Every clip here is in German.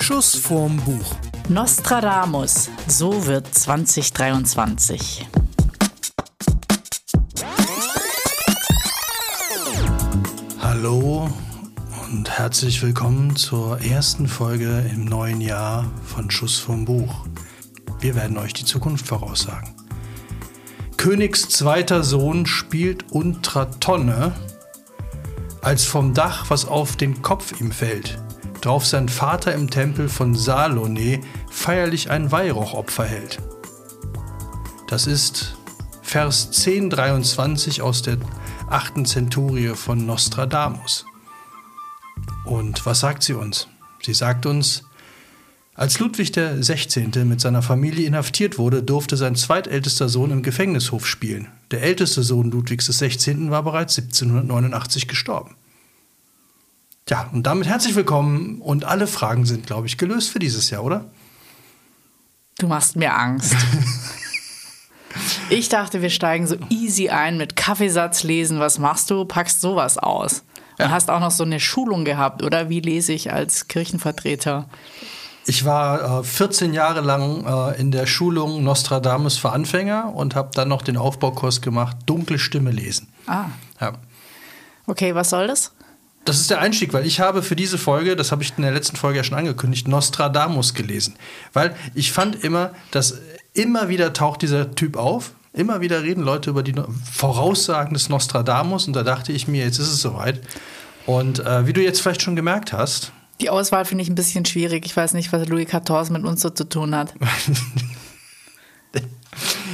Schuss vorm Buch. Nostradamus, so wird 2023. Hallo und herzlich willkommen zur ersten Folge im neuen Jahr von Schuss vom Buch. Wir werden euch die Zukunft voraussagen. Königs zweiter Sohn spielt unter Tonne, als vom Dach was auf den Kopf ihm fällt, drauf sein Vater im Tempel von Salone feierlich ein Weihrauchopfer hält. Das ist Vers 1023 aus der achten Zenturie von Nostradamus. Und was sagt sie uns? Sie sagt uns, als Ludwig XVI. mit seiner Familie inhaftiert wurde, durfte sein zweitältester Sohn im Gefängnishof spielen. Der älteste Sohn Ludwigs XVI. war bereits 1789 gestorben. Ja, und damit herzlich willkommen und alle Fragen sind, glaube ich, gelöst für dieses Jahr, oder? Du machst mir Angst. ich dachte, wir steigen so easy ein mit Kaffeesatz lesen. Was machst du? Packst sowas aus. Und ja. hast auch noch so eine Schulung gehabt, oder? Wie lese ich als Kirchenvertreter? Ich war äh, 14 Jahre lang äh, in der Schulung Nostradamus für Anfänger und habe dann noch den Aufbaukurs gemacht, dunkle Stimme lesen. Ah. Ja. Okay, was soll das? Das ist der Einstieg, weil ich habe für diese Folge, das habe ich in der letzten Folge ja schon angekündigt, Nostradamus gelesen. Weil ich fand immer, dass immer wieder taucht dieser Typ auf. Immer wieder reden Leute über die Voraussagen des Nostradamus und da dachte ich mir, jetzt ist es soweit. Und äh, wie du jetzt vielleicht schon gemerkt hast. Die Auswahl finde ich ein bisschen schwierig. Ich weiß nicht, was Louis XIV mit uns so zu tun hat.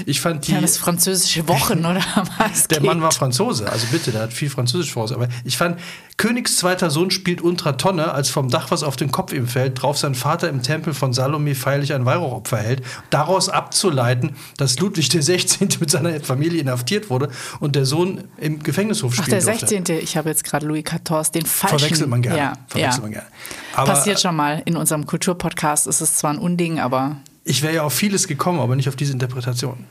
Ich fand die. Ja, das französische Wochen, oder was? Der geht? Mann war Franzose, also bitte, der hat viel Französisch voraus. Aber ich fand, Königs zweiter Sohn spielt unter Tonne, als vom Dach was auf den Kopf ihm fällt, drauf sein Vater im Tempel von Salome feierlich ein Weihrauchopfer hält. Daraus abzuleiten, dass Ludwig XVI. mit seiner Familie inhaftiert wurde und der Sohn im Gefängnishof spielt. Ach, der 16. Durfte. Ich habe jetzt gerade Louis XIV, den falschen. Verwechselt man gerne. Ja, Verwechselt ja. man gerne. Aber, Passiert schon mal. In unserem Kulturpodcast ist es zwar ein Unding, aber ich wäre ja auf vieles gekommen, aber nicht auf diese Interpretation.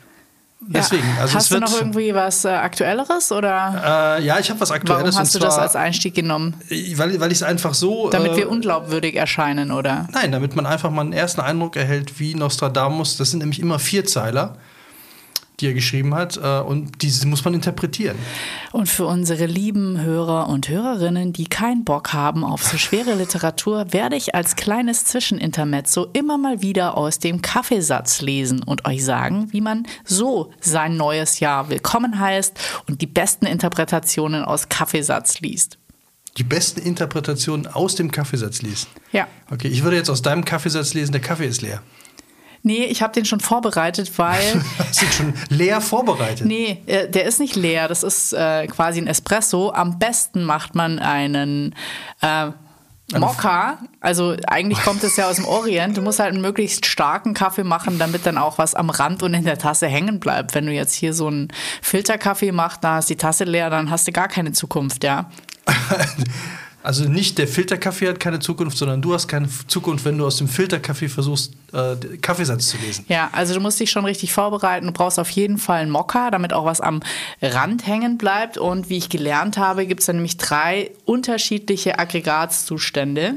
Deswegen, ja. also Hast du noch irgendwie was äh, Aktuelleres oder? Äh, ja, ich habe was Aktuelles. Warum hast du das als Einstieg genommen? Weil, weil ich es einfach so. Damit äh, wir unglaubwürdig erscheinen, oder? Nein, damit man einfach mal einen ersten Eindruck erhält, wie Nostradamus. Das sind nämlich immer Vierzeiler die er geschrieben hat. Äh, und diese muss man interpretieren. Und für unsere lieben Hörer und Hörerinnen, die keinen Bock haben auf so schwere Literatur, werde ich als kleines Zwischenintermezzo immer mal wieder aus dem Kaffeesatz lesen und euch sagen, wie man so sein neues Jahr willkommen heißt und die besten Interpretationen aus Kaffeesatz liest die besten Interpretationen aus dem Kaffeesatz liest. Ja. Okay, ich würde jetzt aus deinem Kaffeesatz lesen, der Kaffee ist leer. Nee, ich habe den schon vorbereitet, weil. Hast du schon leer vorbereitet? Nee, äh, der ist nicht leer. Das ist äh, quasi ein Espresso. Am besten macht man einen. Äh, Mokka, also eigentlich kommt es ja aus dem Orient. Du musst halt einen möglichst starken Kaffee machen, damit dann auch was am Rand und in der Tasse hängen bleibt. Wenn du jetzt hier so einen Filterkaffee machst, da ist die Tasse leer, dann hast du gar keine Zukunft, ja. Also nicht der Filterkaffee hat keine Zukunft, sondern du hast keine Zukunft, wenn du aus dem Filterkaffee versuchst, äh, Kaffeesatz zu lesen. Ja, also du musst dich schon richtig vorbereiten. Du brauchst auf jeden Fall einen Mokka, damit auch was am Rand hängen bleibt. Und wie ich gelernt habe, gibt es da nämlich drei unterschiedliche Aggregatzustände.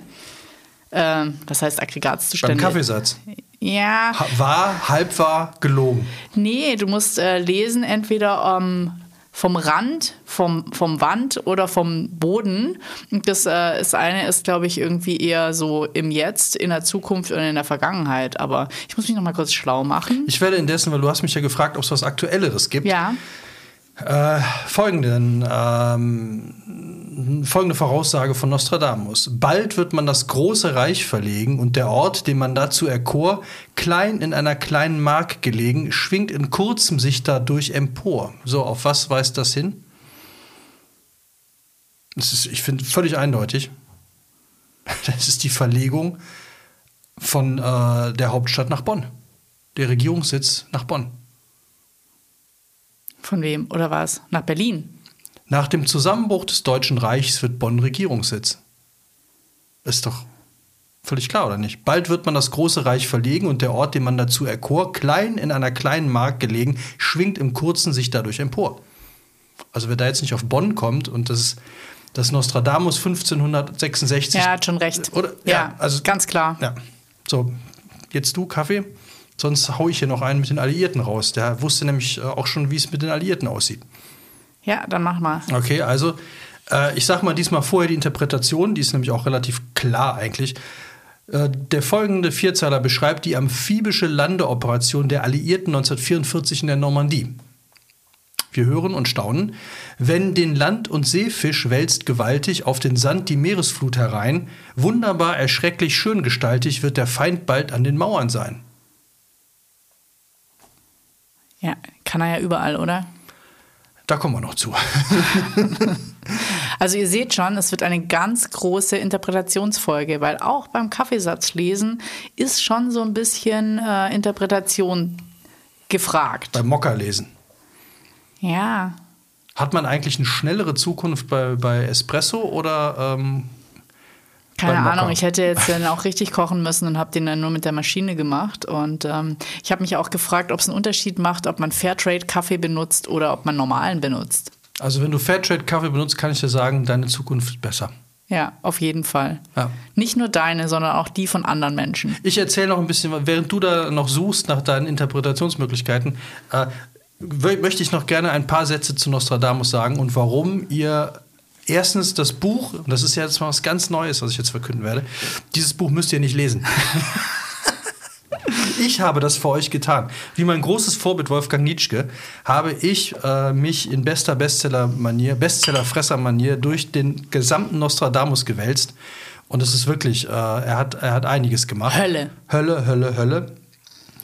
Ähm, was heißt Aggregatzustände? Beim Kaffeesatz. Ja. Wahr, halb wahr, gelogen. Nee, du musst äh, lesen entweder um, vom Rand, vom, vom Wand oder vom Boden. Das, äh, das eine ist, glaube ich, irgendwie eher so im Jetzt, in der Zukunft und in der Vergangenheit. Aber ich muss mich noch mal kurz schlau machen. Ich werde indessen, weil du hast mich ja gefragt, ob es was Aktuelleres gibt. Ja. Äh, folgenden, ähm, folgende Voraussage von Nostradamus. Bald wird man das große Reich verlegen und der Ort, den man dazu erkor, klein in einer kleinen Mark gelegen, schwingt in kurzem sich dadurch empor. So, auf was weist das hin? Das ist, ich finde, völlig eindeutig. Das ist die Verlegung von äh, der Hauptstadt nach Bonn. Der Regierungssitz nach Bonn. Von wem oder was? Nach Berlin? Nach dem Zusammenbruch des Deutschen Reichs wird Bonn Regierungssitz. Ist doch völlig klar, oder nicht? Bald wird man das große Reich verlegen und der Ort, den man dazu erkor, klein in einer kleinen Mark gelegen, schwingt im Kurzen sich dadurch empor. Also wer da jetzt nicht auf Bonn kommt und das dass Nostradamus 1566. Er hat schon recht. Oder? Ja, also ganz klar. Ja. So, jetzt du Kaffee. Sonst hau ich hier noch einen mit den Alliierten raus. Der wusste nämlich äh, auch schon, wie es mit den Alliierten aussieht. Ja, dann mach mal. Okay, also äh, ich sag mal diesmal vorher die Interpretation, die ist nämlich auch relativ klar eigentlich. Äh, der folgende Vierzeiler beschreibt die amphibische Landeoperation der Alliierten 1944 in der Normandie. Wir hören und staunen. Wenn den Land- und Seefisch wälzt gewaltig auf den Sand die Meeresflut herein, wunderbar erschrecklich schöngestaltig wird der Feind bald an den Mauern sein. Ja, kann er ja überall, oder? Da kommen wir noch zu. Also ihr seht schon, es wird eine ganz große Interpretationsfolge, weil auch beim Kaffeesatzlesen ist schon so ein bisschen äh, Interpretation gefragt. Beim Mokka-Lesen. Ja, Hat man eigentlich eine schnellere Zukunft bei, bei Espresso oder ähm, keine. Ahnung. Ich hätte jetzt dann auch richtig kochen müssen und habe den dann nur mit der Maschine gemacht. Und ähm, ich habe mich auch gefragt, ob es einen Unterschied macht, ob man Fairtrade-Kaffee benutzt oder ob man normalen benutzt. Also wenn du Fairtrade-Kaffee benutzt, kann ich dir sagen, deine Zukunft ist besser. Ja, auf jeden Fall. Ja. Nicht nur deine, sondern auch die von anderen Menschen. Ich erzähle noch ein bisschen, während du da noch suchst nach deinen Interpretationsmöglichkeiten, äh, möchte ich noch gerne ein paar Sätze zu Nostradamus sagen und warum ihr erstens das Buch, und das ist ja jetzt mal was ganz Neues, was ich jetzt verkünden werde, dieses Buch müsst ihr nicht lesen. Ich habe das für euch getan. Wie mein großes Vorbild Wolfgang Nietzsche habe ich äh, mich in bester Bestseller-Manier, Bestseller-Fresser-Manier durch den gesamten Nostradamus gewälzt. Und es ist wirklich, äh, er, hat, er hat einiges gemacht. Hölle. Hölle, Hölle, Hölle.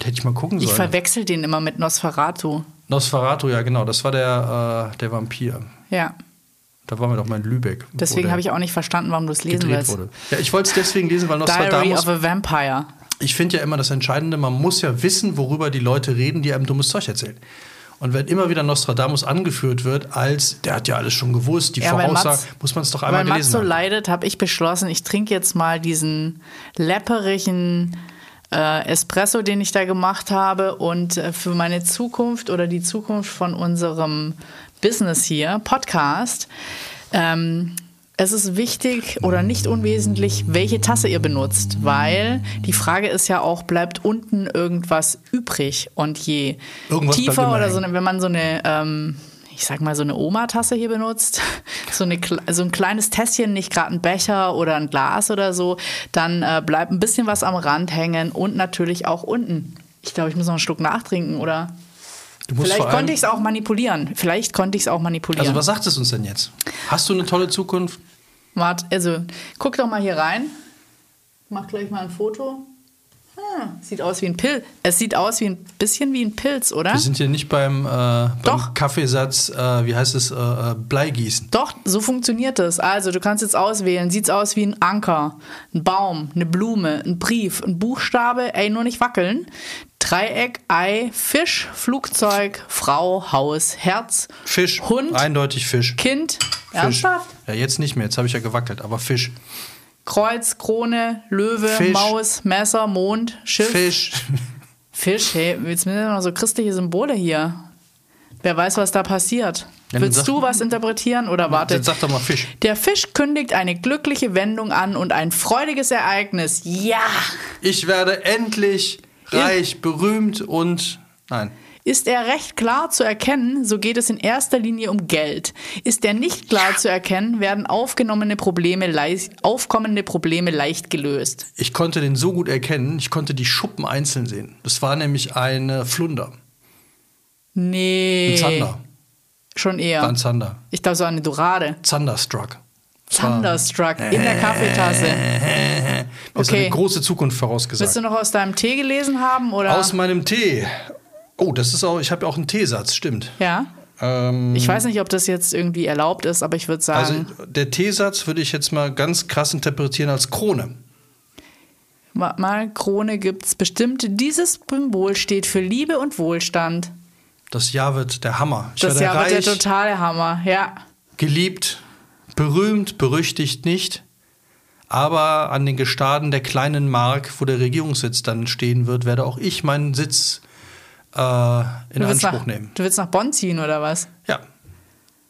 Hätte ich mal gucken Ich sollen. verwechsel den immer mit Nosferatu. Nosferatu, ja genau, das war der, äh, der Vampir. Ja. Da waren wir doch mal in Lübeck. Deswegen habe ich auch nicht verstanden, warum du es lesen willst. wurde. Ja, ich wollte es deswegen lesen, weil Diary Nostradamus of a Vampire. ich finde ja immer das Entscheidende, man muss ja wissen, worüber die Leute reden, die einem dummes Zeug erzählen. Und wenn immer wieder Nostradamus angeführt wird, als der hat ja alles schon gewusst, die Ja, weil Voraussage, Mats- muss man es doch einmal Weil Max gelesen so haben. leidet, habe ich beschlossen, ich trinke jetzt mal diesen läpperigen äh, Espresso, den ich da gemacht habe. Und äh, für meine Zukunft oder die Zukunft von unserem Business hier, Podcast, ähm, es ist wichtig oder nicht unwesentlich, welche Tasse ihr benutzt, weil die Frage ist ja auch, bleibt unten irgendwas übrig? Und je Irgendwas tiefer oder so eine, wenn man so eine, ähm, ich sag mal, so eine Oma-Tasse hier benutzt, so, eine, so ein kleines Tässchen, nicht gerade ein Becher oder ein Glas oder so, dann äh, bleibt ein bisschen was am Rand hängen und natürlich auch unten. Ich glaube, ich muss noch einen Schluck nachtrinken oder Du musst vielleicht konnte ich es auch manipulieren. Vielleicht konnte ich es auch manipulieren. Also was sagt es uns denn jetzt? Hast du eine tolle Zukunft? Wart, also guck doch mal hier rein. Mach gleich mal ein Foto. Ah, sieht aus wie ein Pilz. Es sieht aus wie ein bisschen wie ein Pilz, oder? Wir sind hier nicht beim, äh, beim. Kaffeesatz, äh, wie heißt es, äh, äh, Bleigießen. Doch, so funktioniert es. Also, du kannst jetzt auswählen. Sieht's aus wie ein Anker, ein Baum, eine Blume, ein Brief, ein Buchstabe, ey, nur nicht wackeln. Dreieck, Ei, Fisch, Flugzeug, Frau, Haus, Herz, Fisch. Hund, Eindeutig Fisch. Kind. Fisch. Ernsthaft? Ja, jetzt nicht mehr, jetzt habe ich ja gewackelt, aber Fisch. Kreuz, Krone, Löwe, Fisch. Maus, Messer, Mond, Schiff. Fisch. Fisch, hey, jetzt sind noch so christliche Symbole hier. Wer weiß, was da passiert. Ja, Willst du was interpretieren oder warte? Jetzt sag doch mal Fisch. Der Fisch kündigt eine glückliche Wendung an und ein freudiges Ereignis. Ja! Ich werde endlich reich, berühmt und. Nein. Ist er recht klar zu erkennen, so geht es in erster Linie um Geld. Ist er nicht klar zu erkennen, werden aufgenommene Probleme leicht, aufkommende Probleme leicht gelöst. Ich konnte den so gut erkennen, ich konnte die Schuppen einzeln sehen. Das war nämlich eine Flunder. Nee. Ein Zander. Schon War eher. ein Zander. Ich glaube, so eine Dorade. War- Thunderstruck in der Kaffeetasse. Mir ist Okay. eine große Zukunft vorausgesagt. Willst du noch aus deinem Tee gelesen haben? Oder? Aus meinem Tee. Oh, das ist auch, ich habe ja auch einen Teesatz, stimmt. ja. Ähm, Ich weiß nicht, ob das jetzt irgendwie erlaubt ist, aber ich würde also sagen, der Teesatz würde ich jetzt mal ganz krass interpretieren als Krone. ma- mal Krone gibt's bestimmt. Dieses Symbol steht für Liebe und Wohlstand. Das Jahr wird der Hammer. Ich Das Jahr wird der reich, totale Hammer. Ja. geliebt, berühmt, berüchtigt nicht. Aber an den Gestaden der kleinen Mark, wo der Regierungssitz dann stehen wird, werde auch ich meinen Sitz äh, in Du willst, Anspruch nach, nehmen. du willst nach Bonn ziehen oder was? Ja,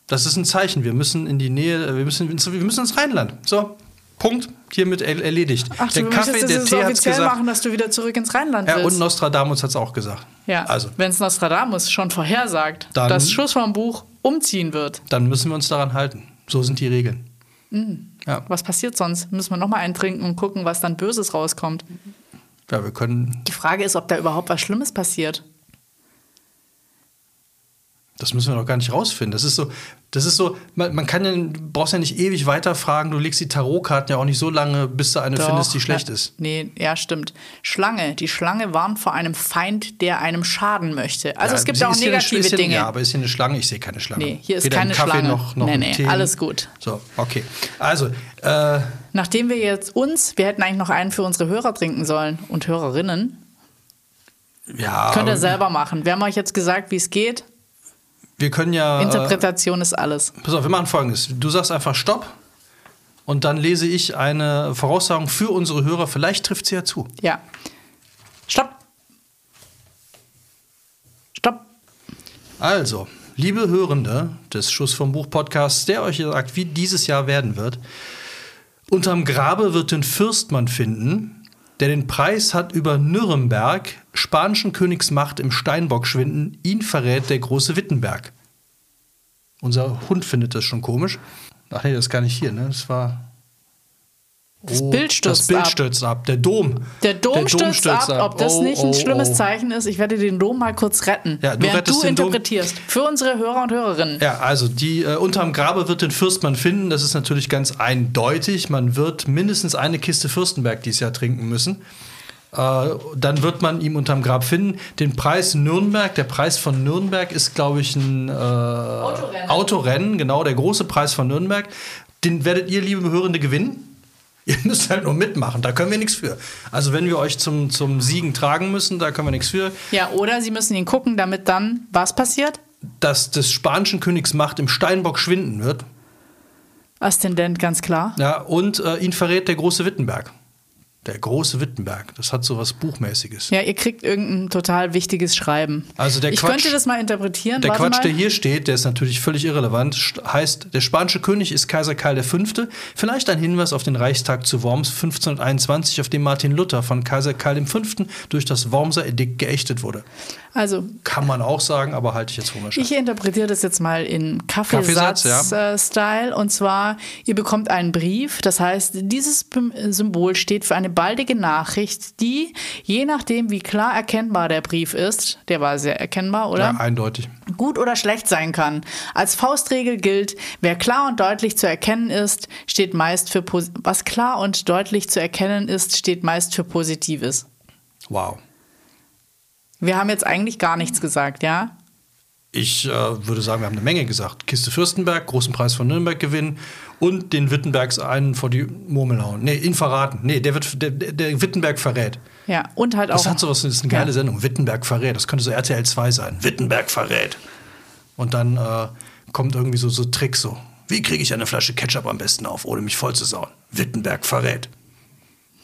Das ist ein Zeichen. Wir müssen in die Nähe, wir müssen, wir müssen ins Rheinland. So, Punkt. Hiermit erledigt. Ach, du der Kaffee, möchtest der es Tee offiziell gesagt. machen, dass du wieder zurück ins Rheinland Ja, willst. und Nostradamus hat es auch gesagt. ja, Also, wenn es Nostradamus schon vorhersagt, Dann- dass Schuss vom Buch umziehen wird, dann müssen wir uns daran halten. So sind die Regeln. Mhm. Ja. was passiert sonst? Müssen wir nochmal eintrinken und gucken, was dann Böses rauskommt. ja, wir können, Die Frage ist, ob da überhaupt was Schlimmes passiert. Das müssen wir doch gar nicht rausfinden. Das ist so, das ist so, man, man kann ja, du brauchst ja nicht ewig weiterfragen. Du legst die Tarotkarten ja auch nicht so lange, bis du eine Doch, findest, die schlecht ja, ist. Nee, ja, stimmt. Schlange. Die Schlange warnt vor einem Feind, der einem schaden möchte. Also Ja, es gibt auch hier eine- negative ist hier, Dinge. Ja, aber ist hier eine Schlange? Ich sehe keine Schlange. Nee, hier ist Weder keine Kaffee Schlange. Noch, noch Nee, nee, Tee. alles gut. So, okay. Also, äh, Nachdem wir jetzt uns, wir hätten eigentlich noch einen für unsere Hörer trinken sollen und Hörerinnen, ja. könnt ihr selber machen. Wir haben euch jetzt gesagt, wie es geht. Wir können ja. Interpretation ist alles. Äh, pass auf, wir machen folgendes. Du sagst einfach Stopp und dann lese ich eine Voraussagung für unsere Hörer. Vielleicht trifft sie ja zu. Ja. Stopp. Stopp. Also, liebe Hörende des Schuss vom Buch Podcasts, der euch sagt, wie dieses Jahr werden wird. Unterm Grabe wird den Fürstmann finden, der den Preis hat über Nürnberg, spanischen Königsmacht im Steinbock schwinden, ihn verrät der große Wittenberg. Unser Hund findet das schon komisch. Ach nee, das ist gar nicht hier, ne? Das war. Das Bild stürzt das Bild ab. stürzt ab. Der Dom. Der Dom stürzt, ab. Ob das Oh, nicht ein oh, schlimmes oh. Zeichen ist, ich werde den Dom mal kurz retten. Ja, du während du den Dom. interpretierst. Für unsere Hörer und Hörerinnen. Ja, also die äh, unterm Grabe wird den Fürstmann finden. Das ist natürlich ganz eindeutig. Man wird mindestens eine Kiste Fürstenberg dieses Jahr trinken müssen. Äh, dann wird man ihn unterm Grab finden. Den Preis Nürnberg, der Preis von Nürnberg ist, glaube ich, ein äh, Autorennen. Autorennen, genau, der große Preis von Nürnberg. Den werdet ihr, liebe Hörende, gewinnen. Ihr müsst halt nur mitmachen, da können wir nichts für. Also wenn wir euch zum, zum Siegen tragen müssen, da können wir nichts für. Ja, oder sie müssen ihn gucken, damit dann was passiert? Dass des spanischen Königs Macht im Steinbock schwinden wird. Aszendent, ganz klar. Ja, und äh, ihn verrät der große Wittenberg. Der große Wittenberg. Das hat so was Buchmäßiges. Ja, ihr kriegt irgendein total wichtiges Schreiben. Also der ich Quatsch- könnte das mal interpretieren. Der Warte Quatsch, mal. der hier steht, der ist natürlich völlig irrelevant. Heißt, der spanische König ist Kaiser Karl V. Vielleicht ein Hinweis auf den Reichstag zu Worms 1521, auf dem Martin Luther von Kaiser Karl V. durch das Wormser Edikt geächtet wurde. Also, Kann man auch sagen, aber halte ich jetzt für unwahrscheinlich. ich interpretiere das jetzt mal in Kaffeesatz, ja. Kaffeesatz-Style. Und zwar, ihr bekommt einen Brief. Das heißt, dieses Symbol steht für eine baldige Nachricht, die, je nachdem, wie klar erkennbar der Brief ist, der war sehr erkennbar, oder? Ja, eindeutig. gut oder schlecht sein kann. Als Faustregel gilt, wer klar und deutlich zu erkennen ist, steht meist für was klar und deutlich zu erkennen ist, steht meist für Positives. Wow. Wir haben jetzt eigentlich gar nichts gesagt, ja? Ich äh, würde sagen, wir haben eine Menge gesagt. Kiste Fürstenberg, großen Preis von Nürnberg gewinnen und den Wittenbergs einen vor die Murmel hauen. Nee, ihn verraten. Nee, der, wird, der, der Wittenberg verrät. Ja, und halt auch. Das hat sowas, das ist eine geile Ja. Sendung. Wittenberg verrät. Das könnte so RTL 2 sein. Wittenberg verrät. Und dann äh, kommt irgendwie so, so Trick so. Wie kriege ich eine Flasche Ketchup am besten auf, ohne mich voll zu sauen? Wittenberg verrät.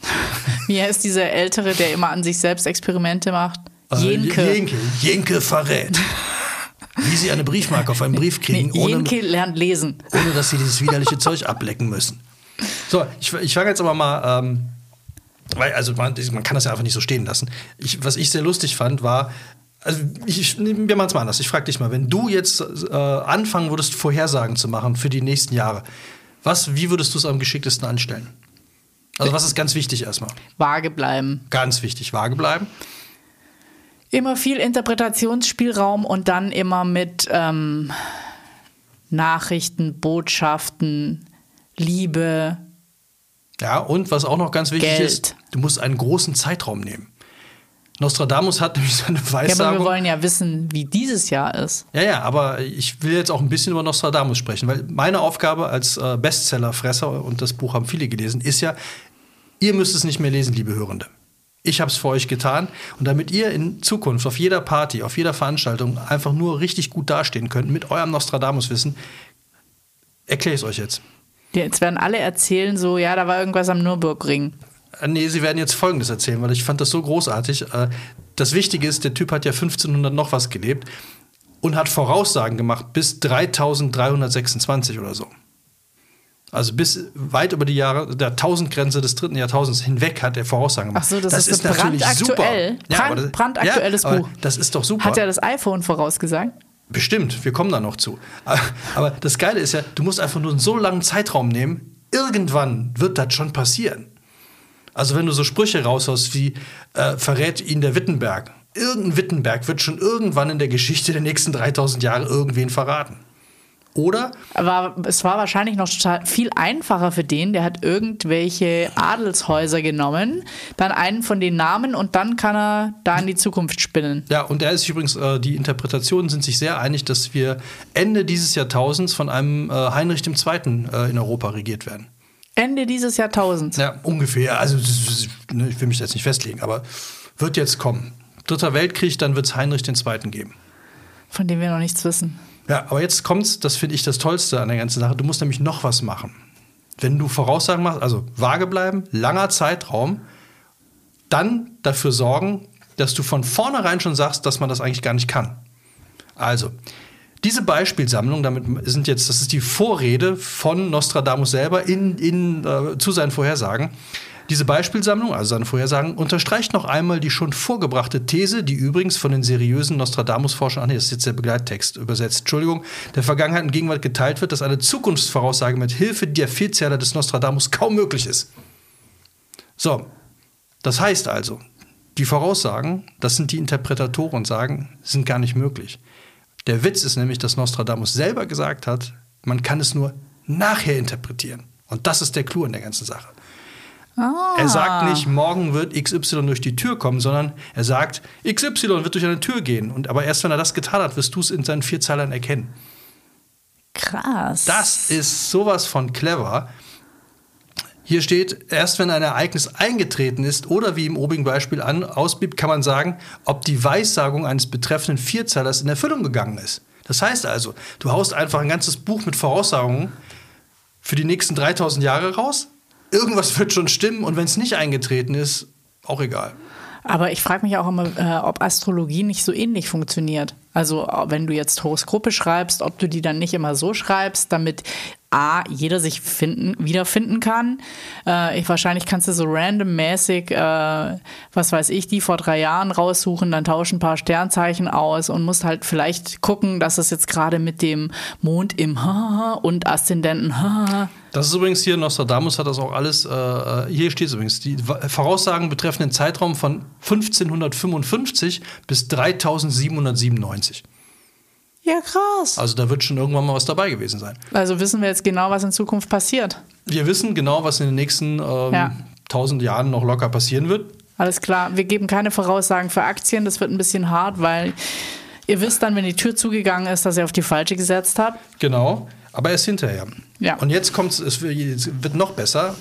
Wie heißt dieser Ältere, der immer an sich selbst Experimente macht? Äh, Jenke. Jenke. Jenke verrät. Wie sie eine Briefmarke auf einen Brief kriegen, Nee, ohne, Jenke lernt lesen. ohne dass sie dieses widerliche Zeug ablecken müssen. So, ich, ich fange jetzt aber mal, ähm, weil, also man, man kann das ja einfach nicht so stehen lassen. Ich, was ich sehr lustig fand, war, also ich, wir machen es mal anders. Ich frage dich mal, wenn du jetzt äh, anfangen würdest, Vorhersagen zu machen für die nächsten Jahre, was, wie würdest du es am geschicktesten anstellen? Also was ist ganz wichtig erstmal? Vage bleiben. Ganz wichtig, vage bleiben. Immer viel Interpretationsspielraum und dann immer mit ähm, Nachrichten, Botschaften, Liebe. Ja, und was auch noch ganz wichtig Geld. ist, du musst einen großen Zeitraum nehmen. Nostradamus hat nämlich seine Ja, aber wir Weissagung. wollen ja wissen, wie dieses Jahr ist. Ja, ja, aber ich will jetzt auch ein bisschen über Nostradamus sprechen, weil meine Aufgabe als äh, Bestsellerfresser, und das Buch haben viele gelesen, ist ja, ihr müsst es nicht mehr lesen, liebe Hörende. Ich habe es für euch getan und damit ihr in Zukunft auf jeder Party, auf jeder Veranstaltung einfach nur richtig gut dastehen könnt mit eurem Nostradamus-Wissen, erkläre ich es euch jetzt. Jetzt werden alle erzählen, so, ja, da war irgendwas am Nürburgring. Äh, Nee, sie werden jetzt Folgendes erzählen, weil ich fand das so großartig. Äh, Das Wichtige ist, der Typ hat ja 1500 noch was gelebt. und hat Voraussagen gemacht bis 3326 oder so. Also bis weit über die Jahre der Tausendgrenze des dritten Jahrtausends hinweg hat er Voraussagen gemacht. Ach so, das, das ist, ist natürlich brandaktuell. super. Ja, Brand, brandaktuelles ja, Buch. Das ist doch super. Hat er das iPhone vorausgesagt? Bestimmt, wir kommen da noch zu. Aber das Geile ist ja, du musst einfach nur einen so langen Zeitraum nehmen, irgendwann wird das schon passieren. Also wenn du so Sprüche raushaust wie äh, verrät ihn der Wittenberg. Irgendein Wittenberg wird schon irgendwann in der Geschichte der nächsten 3000 Jahre irgendwen verraten. Oder? Aber es war wahrscheinlich noch viel einfacher für den, der hat irgendwelche Adelshäuser genommen, dann einen von den Namen und dann kann er da in die Zukunft spinnen. Ja, und er ist übrigens, äh, die Interpretationen sind sich sehr einig, dass wir Ende dieses Jahrtausends von einem äh, Heinrich II. Äh, in Europa regiert werden. Ende dieses Jahrtausends? Ja, ungefähr. Also, ne, ich will mich jetzt nicht festlegen, aber wird jetzt kommen. Dritter Weltkrieg, dann wird es Heinrich II. geben. Von dem wir noch nichts wissen. Ja, aber jetzt kommt's, das finde ich das Tollste an der ganzen Sache. Du musst nämlich noch was machen. Wenn du Voraussagen machst, also vage bleiben, langer Zeitraum, dann dafür sorgen, dass du von vornherein schon sagst, dass man das eigentlich gar nicht kann. Also, diese Beispielsammlung, damit sind jetzt, das ist die Vorrede von Nostradamus selber in, in, äh, zu seinen Vorhersagen. Diese Beispielsammlung, also seine Vorhersagen, unterstreicht noch einmal die schon vorgebrachte These, die übrigens von den seriösen Nostradamus-Forschern, ach nee, das ist jetzt der Begleittext übersetzt, Entschuldigung, der Vergangenheit und Gegenwart geteilt wird, dass eine Zukunftsvoraussage mit Hilfe der Vielzähler des Nostradamus kaum möglich ist. So, das heißt also, die Voraussagen, das sind die Interpretatoren sagen, sind gar nicht möglich. Der Witz ist nämlich, dass Nostradamus selber gesagt hat, man kann es nur nachher interpretieren. Und das ist der Clou in der ganzen Sache. Ah. Er sagt nicht, morgen wird XY durch die Tür kommen, sondern er sagt, XY wird durch eine Tür gehen. Und, aber erst wenn er das getan hat, wirst du es in seinen Vierzeilern erkennen. Krass. Das ist sowas von clever. Hier steht, erst wenn ein Ereignis eingetreten ist oder wie im obigen Beispiel an, ausblieb, kann man sagen, ob die Weissagung eines betreffenden Vierzeilers in Erfüllung gegangen ist. Das heißt also, du haust einfach ein ganzes Buch mit Voraussagungen für die nächsten 3000 Jahre raus irgendwas wird schon stimmen und wenn es nicht eingetreten ist, auch egal. Aber ich frage mich auch immer, äh, ob Astrologie nicht so ähnlich funktioniert. Also wenn du jetzt Horoskope schreibst, ob du die dann nicht immer so schreibst, damit A, jeder sich finden, wiederfinden kann. Äh, ich, wahrscheinlich kannst du so randommäßig, äh, was weiß ich, die vor drei Jahren raussuchen, dann tauschen ein paar Sternzeichen aus und musst halt vielleicht gucken, dass es jetzt gerade mit dem Mond im Ha und Aszendenten Ha. Das ist übrigens hier, Nostradamus hat das auch alles, äh, hier steht es übrigens, die Voraussagen betreffen den Zeitraum von 1555 bis 3797. Ja, krass. Also da wird schon irgendwann mal was dabei gewesen sein. Also wissen wir jetzt genau, was in Zukunft passiert. Wir wissen genau, was in den nächsten ähm, ja. 1000 Jahren noch locker passieren wird. Alles klar. Wir geben keine Voraussagen für Aktien. Das wird ein bisschen hart, weil ihr wisst dann, wenn die Tür zugegangen ist, dass ihr auf die falsche gesetzt habt. Genau. Aber erst hinterher. Ja. Und jetzt kommt es, wird noch besser.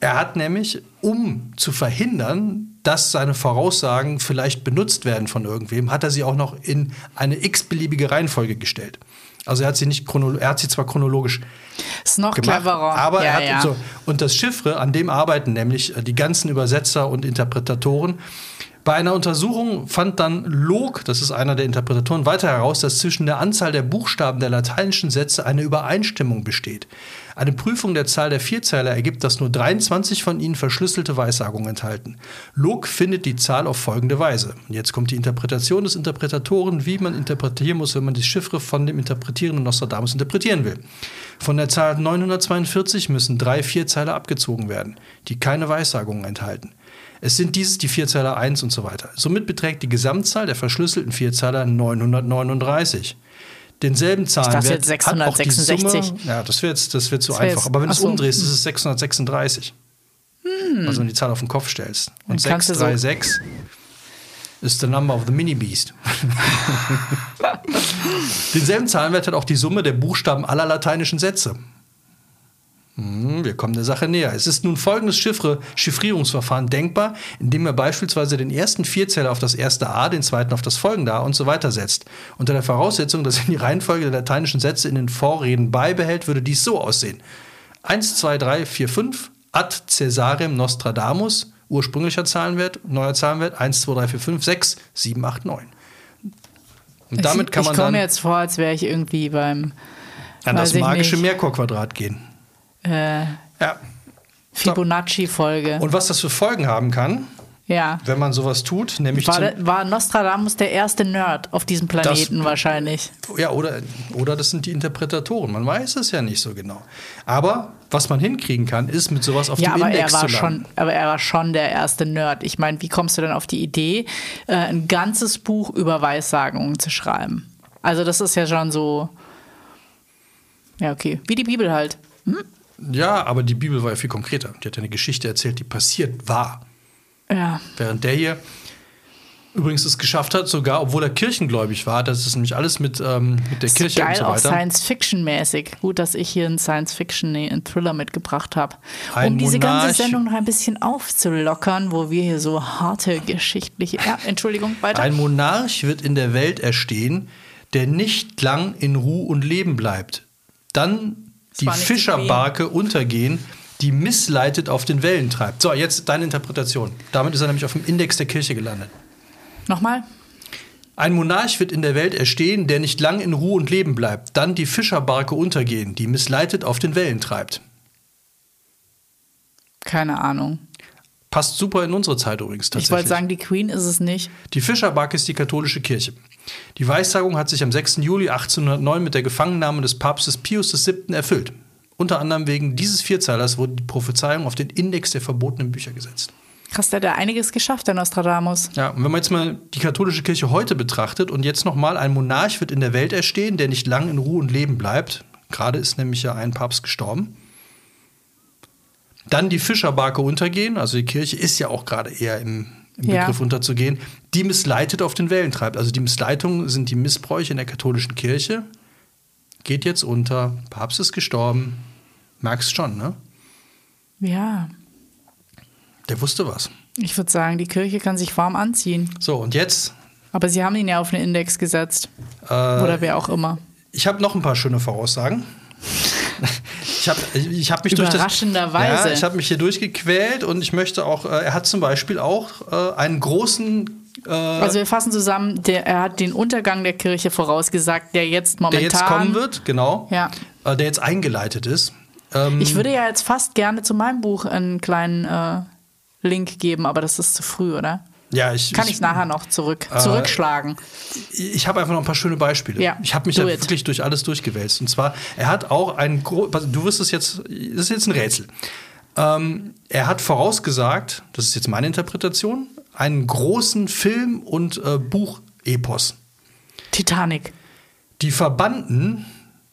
Er hat nämlich, um zu verhindern, dass seine Voraussagen vielleicht benutzt werden von irgendwem, hat er sie auch noch in eine x-beliebige Reihenfolge gestellt. Also er hat sie nicht er hat sie zwar chronologisch ist noch gemacht, cleverer. aber ja, er hat ja. so und das Chiffre, an dem arbeiten nämlich äh, die ganzen Übersetzer und Interpretatoren. Bei einer Untersuchung fand dann Log, das ist einer der Interpretatoren, weiter heraus, dass zwischen der Anzahl der Buchstaben der lateinischen Sätze eine Übereinstimmung besteht. Eine Prüfung der Zahl der Vierzeiler ergibt, dass nur 23 von ihnen verschlüsselte Weissagungen enthalten. Log findet die Zahl auf folgende Weise. Und jetzt kommt die Interpretation des Interpretatoren, wie man interpretieren muss, wenn man die Chiffre von dem interpretierenden Nostradamus interpretieren will. Von der Zahl 942 müssen drei Vierzeiler abgezogen werden, die keine Weissagungen enthalten. Es sind dieses die Vierzeiler 1 und so weiter. Somit beträgt die Gesamtzahl der verschlüsselten Vierzeiler 939 denselben Zahlenwert. Ich jetzt 666. Summe, ja, das wird das wird zu das einfach. Aber wenn du es umdrehst, ist es 636. Hm. Also wenn du die Zahl auf den Kopf stellst. Und 636 so ist the number of the mini beast. denselben Zahlenwert hat auch die Summe der Buchstaben aller lateinischen Sätze. Hm, wir kommen der Sache näher. Es ist nun folgendes Chiffre Chiffrierungsverfahren denkbar, indem er beispielsweise den ersten Vierzähler auf das erste A, den zweiten auf das folgende A und so weiter setzt. Unter der Voraussetzung, dass er die Reihenfolge der lateinischen Sätze in den Vorreden beibehält, würde dies so aussehen. 1, 2, 3, 4, 5, ad Caesarem Nostradamus, ursprünglicher Zahlenwert, neuer Zahlenwert, 1, 2, 3, 4, 5, 6, 7, 8, 9. Und damit kann ich man komme dann mir jetzt vor, als wäre ich irgendwie beim an das ich magische nicht. Mehrchordquadrat gehen. Äh, Ja. Fibonacci-Folge. Und was das für Folgen haben kann, Ja. wenn man sowas tut, nämlich War, war Nostradamus der erste Nerd auf diesem Planeten wahrscheinlich? Ja, oder, oder das sind die Interpretatoren. Man weiß es ja nicht so genau. Aber was man hinkriegen kann, ist mit sowas auf Ja, dem aber er Index war zu landen. schon, aber er war schon der erste Nerd. Ich meine, wie kommst du denn auf die Idee, äh, ein ganzes Buch über Weissagungen zu schreiben? Also das ist ja schon so, ja okay, wie die Bibel halt. Ja, aber die Bibel war ja viel konkreter. Die hat ja eine Geschichte erzählt, die passiert war. Ja, Während der hier übrigens es geschafft hat, sogar obwohl er kirchengläubig war, das ist nämlich alles mit, ähm, mit der ist Kirche geil und so auch weiter. Science-Fiction-mäßig. Gut, dass ich hier einen Science-Fiction, nee, einen Thriller mitgebracht habe. Um diese ganze Monarch. Sendung noch ein bisschen aufzulockern, wo wir hier so harte geschichtliche. Ja, Entschuldigung, weiter. Ein Monarch wird in der Welt erstehen, der nicht lang in Ruhe und Leben bleibt. Dann die Fischerbarke untergehen, die missleitet auf den Wellen treibt. So, jetzt deine Interpretation. Damit ist er nämlich auf dem Index der Kirche gelandet. Nochmal? Ein Monarch wird in der Welt erstehen, der nicht lang in Ruhe und Leben bleibt. Dann die Fischerbarke untergehen, die missleitet auf den Wellen treibt. Keine Ahnung. Passt super in unsere Zeit übrigens Ich tatsächlich. wollte sagen, die Queen ist es nicht. Die Fischerbarke ist die katholische Kirche. Die Weissagung hat sich am 6. Juli 1809 mit der Gefangennahme des Papstes Pius VII. erfüllt. Unter anderem wegen dieses Vierzeilers wurde die Prophezeiung auf den Index der verbotenen Bücher gesetzt. Krass, der hat ja einiges geschafft, der Nostradamus. Ja, und wenn man jetzt mal die katholische Kirche heute betrachtet und jetzt nochmal ein Monarch wird in der Welt erstehen, der nicht lang in Ruhe und Leben bleibt. Gerade ist nämlich ja ein Papst gestorben. Dann die Fischerbarke untergehen, also die Kirche ist ja auch gerade eher im, im Ja. Begriff unterzugehen, die missleitet auf den Wellen treibt. Also die Missleitungen sind die Missbräuche in der katholischen Kirche. Geht jetzt unter, Papst ist gestorben. Merkst schon, ne? Ja, Der wusste was. ich würde sagen, die Kirche kann sich warm anziehen. So, und jetzt, Aber sie haben ihn ja auf einen Index gesetzt. äh, Oder wer auch immer. Ich habe noch ein paar schöne Voraussagen. Ich habe ich hab mich durch das, ja, ich habe mich hier durchgequält und ich möchte auch, äh, er hat zum Beispiel auch äh, einen großen, äh, Also wir fassen zusammen, der, er hat den Untergang der Kirche vorausgesagt, der jetzt der momentan... jetzt kommen wird, genau, Ja. der jetzt eingeleitet ist. Ähm, Ich würde ja jetzt fast gerne zu meinem Buch einen kleinen äh, Link geben, aber das ist zu früh, oder? Ja, ich, Kann ich nachher noch zurück, Äh, zurückschlagen. ich habe einfach noch ein paar schöne Beispiele. Ja, ich habe mich it. wirklich durch alles durchgewälzt. Und zwar, er hat auch ein, du wirst es jetzt, das ist jetzt ein Rätsel. Ähm, er hat vorausgesagt, das ist jetzt meine Interpretation, einen großen Film- und äh, Buchepos. Titanic. Die Verbannten,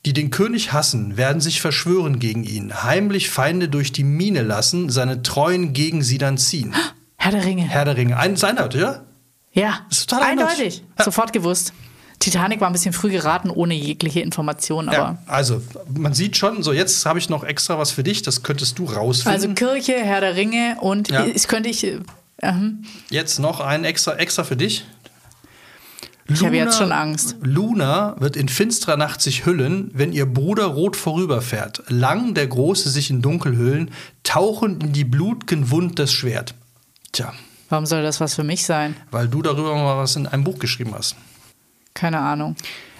die den König hassen, werden sich verschwören gegen ihn, heimlich Feinde durch die Mine lassen, seine Treuen gegen sie dann ziehen. Herr der Ringe. Herr der Ringe, ein seiner, ja? ja, ist total eindeutig. Ja. Sofort gewusst. Titanic war ein bisschen früh geraten, ohne jegliche Information, aber... Ja, also man sieht schon, so jetzt habe ich noch extra was für dich, das könntest du rausfinden. Also Kirche, Herr der Ringe und Ja. ich könnte ich... äh, ähm, jetzt noch ein extra, extra für dich. Ich habe jetzt schon Angst. Luna wird in finsterer Nacht sich hüllen, wenn ihr Bruder rot vorüberfährt. Lang der Große sich in Dunkel hüllen, tauchen in die blutgen Wund das Schwert. Tja, warum soll das was für mich sein? weil du darüber mal was in einem Buch geschrieben hast. Keine Ahnung.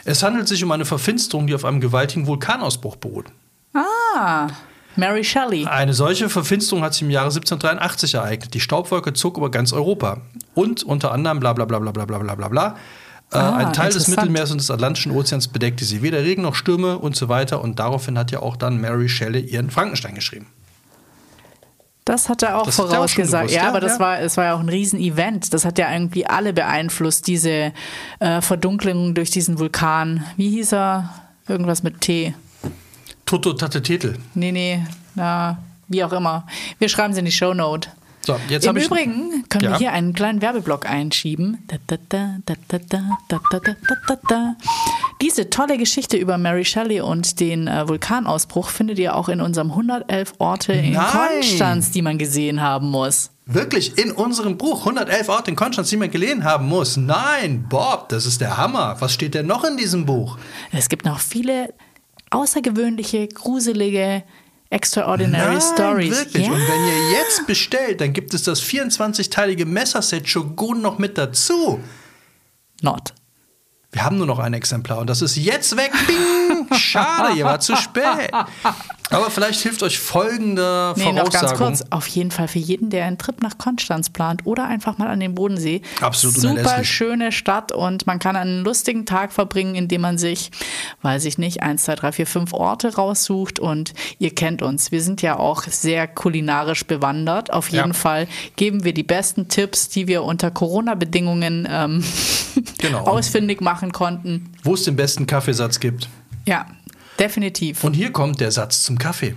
Es handelt sich um eine Verfinsterung, die auf einem gewaltigen Vulkanausbruch beruht. Ah, Mary Shelley. Eine solche Verfinsterung hat sich im Jahre 1783 ereignet. Die Staubwolke zog über ganz Europa. Und unter anderem bla bla bla bla bla bla bla bla bla. Äh, Ah, ein Teil des. Mittelmeers und des Atlantischen Ozeans bedeckte sie. Weder Regen noch Stürme und so weiter. Und daraufhin hat ja auch dann Mary Shelley ihren Frankenstein geschrieben. Das hat er auch Das auch vorausgesagt. gewusst, ja, ja, aber das ja. war, es war ja auch ein Riesen-Event. Das hat ja irgendwie alle beeinflusst, diese äh, Verdunklung durch diesen Vulkan. Wie hieß er? Irgendwas mit T. Toto Tatetetel. Nee, nee, na, wie auch immer. Wir schreiben es in die Shownote. So, jetzt Im. Übrigen können Ja. wir hier einen kleinen Werbeblock einschieben. Da, da, da, Diese tolle Geschichte über Mary Shelley und den äh, Vulkanausbruch findet ihr auch in unserem 111 Orte in Nein. Konstanz, die man gesehen haben muss. Wirklich in unserem Buch 111 Orte in Konstanz, die man gelesen haben muss. Nein, Bob, das ist der Hammer. Was steht denn noch in diesem Buch? Es gibt noch viele außergewöhnliche, gruselige, extraordinary Nein, Stories. Wirklich. Ja. Und wenn ihr jetzt bestellt, dann gibt es das 24-teilige Messerset Shogun noch mit dazu. Not. Wir haben nur noch ein Exemplar und das ist jetzt weg. Bing! Schade, ihr wart zu spät. Aber vielleicht hilft euch folgende Nee, noch ganz Voraussagung. kurz. Auf jeden Fall für jeden, der einen Trip nach Konstanz plant oder einfach mal an den Bodensee. Absolut Super schöne Stadt und man kann einen lustigen Tag verbringen, indem man sich, weiß ich nicht, eins, zwei, drei, vier, fünf Orte raussucht und ihr kennt uns. Wir sind ja auch sehr kulinarisch bewandert. Auf jeden Ja. Fall geben wir die besten Tipps, die wir unter Corona-Bedingungen ähm, Genau. ausfindig machen konnten. Wo es den besten Kaffeesatz gibt. Ja, definitiv. Und hier kommt der Satz zum Kaffee.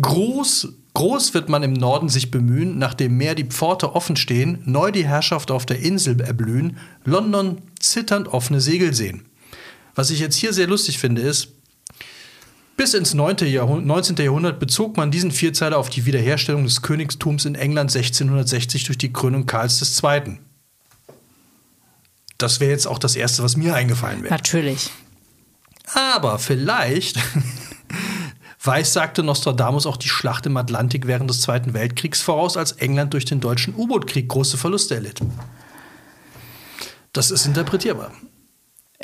Groß, groß wird man im Norden sich bemühen, nachdem mehr die Pforte offen stehen, neu die Herrschaft auf der Insel erblühen, London zitternd offene Segel sehen. Was ich jetzt hier sehr lustig finde, ist, bis ins 9. Jahrhundert, 19. Jahrhundert bezog man diesen Vierzeiler auf die Wiederherstellung des Königtums in England 1660 durch die Krönung Karls II. Das wäre jetzt auch das Erste, was mir eingefallen wäre. Natürlich. Aber vielleicht weiß, sagte Nostradamus auch die Schlacht im Atlantik während des Zweiten Weltkriegs voraus, als England durch den deutschen U-Boot-Krieg große Verluste erlitt. Das ist interpretierbar.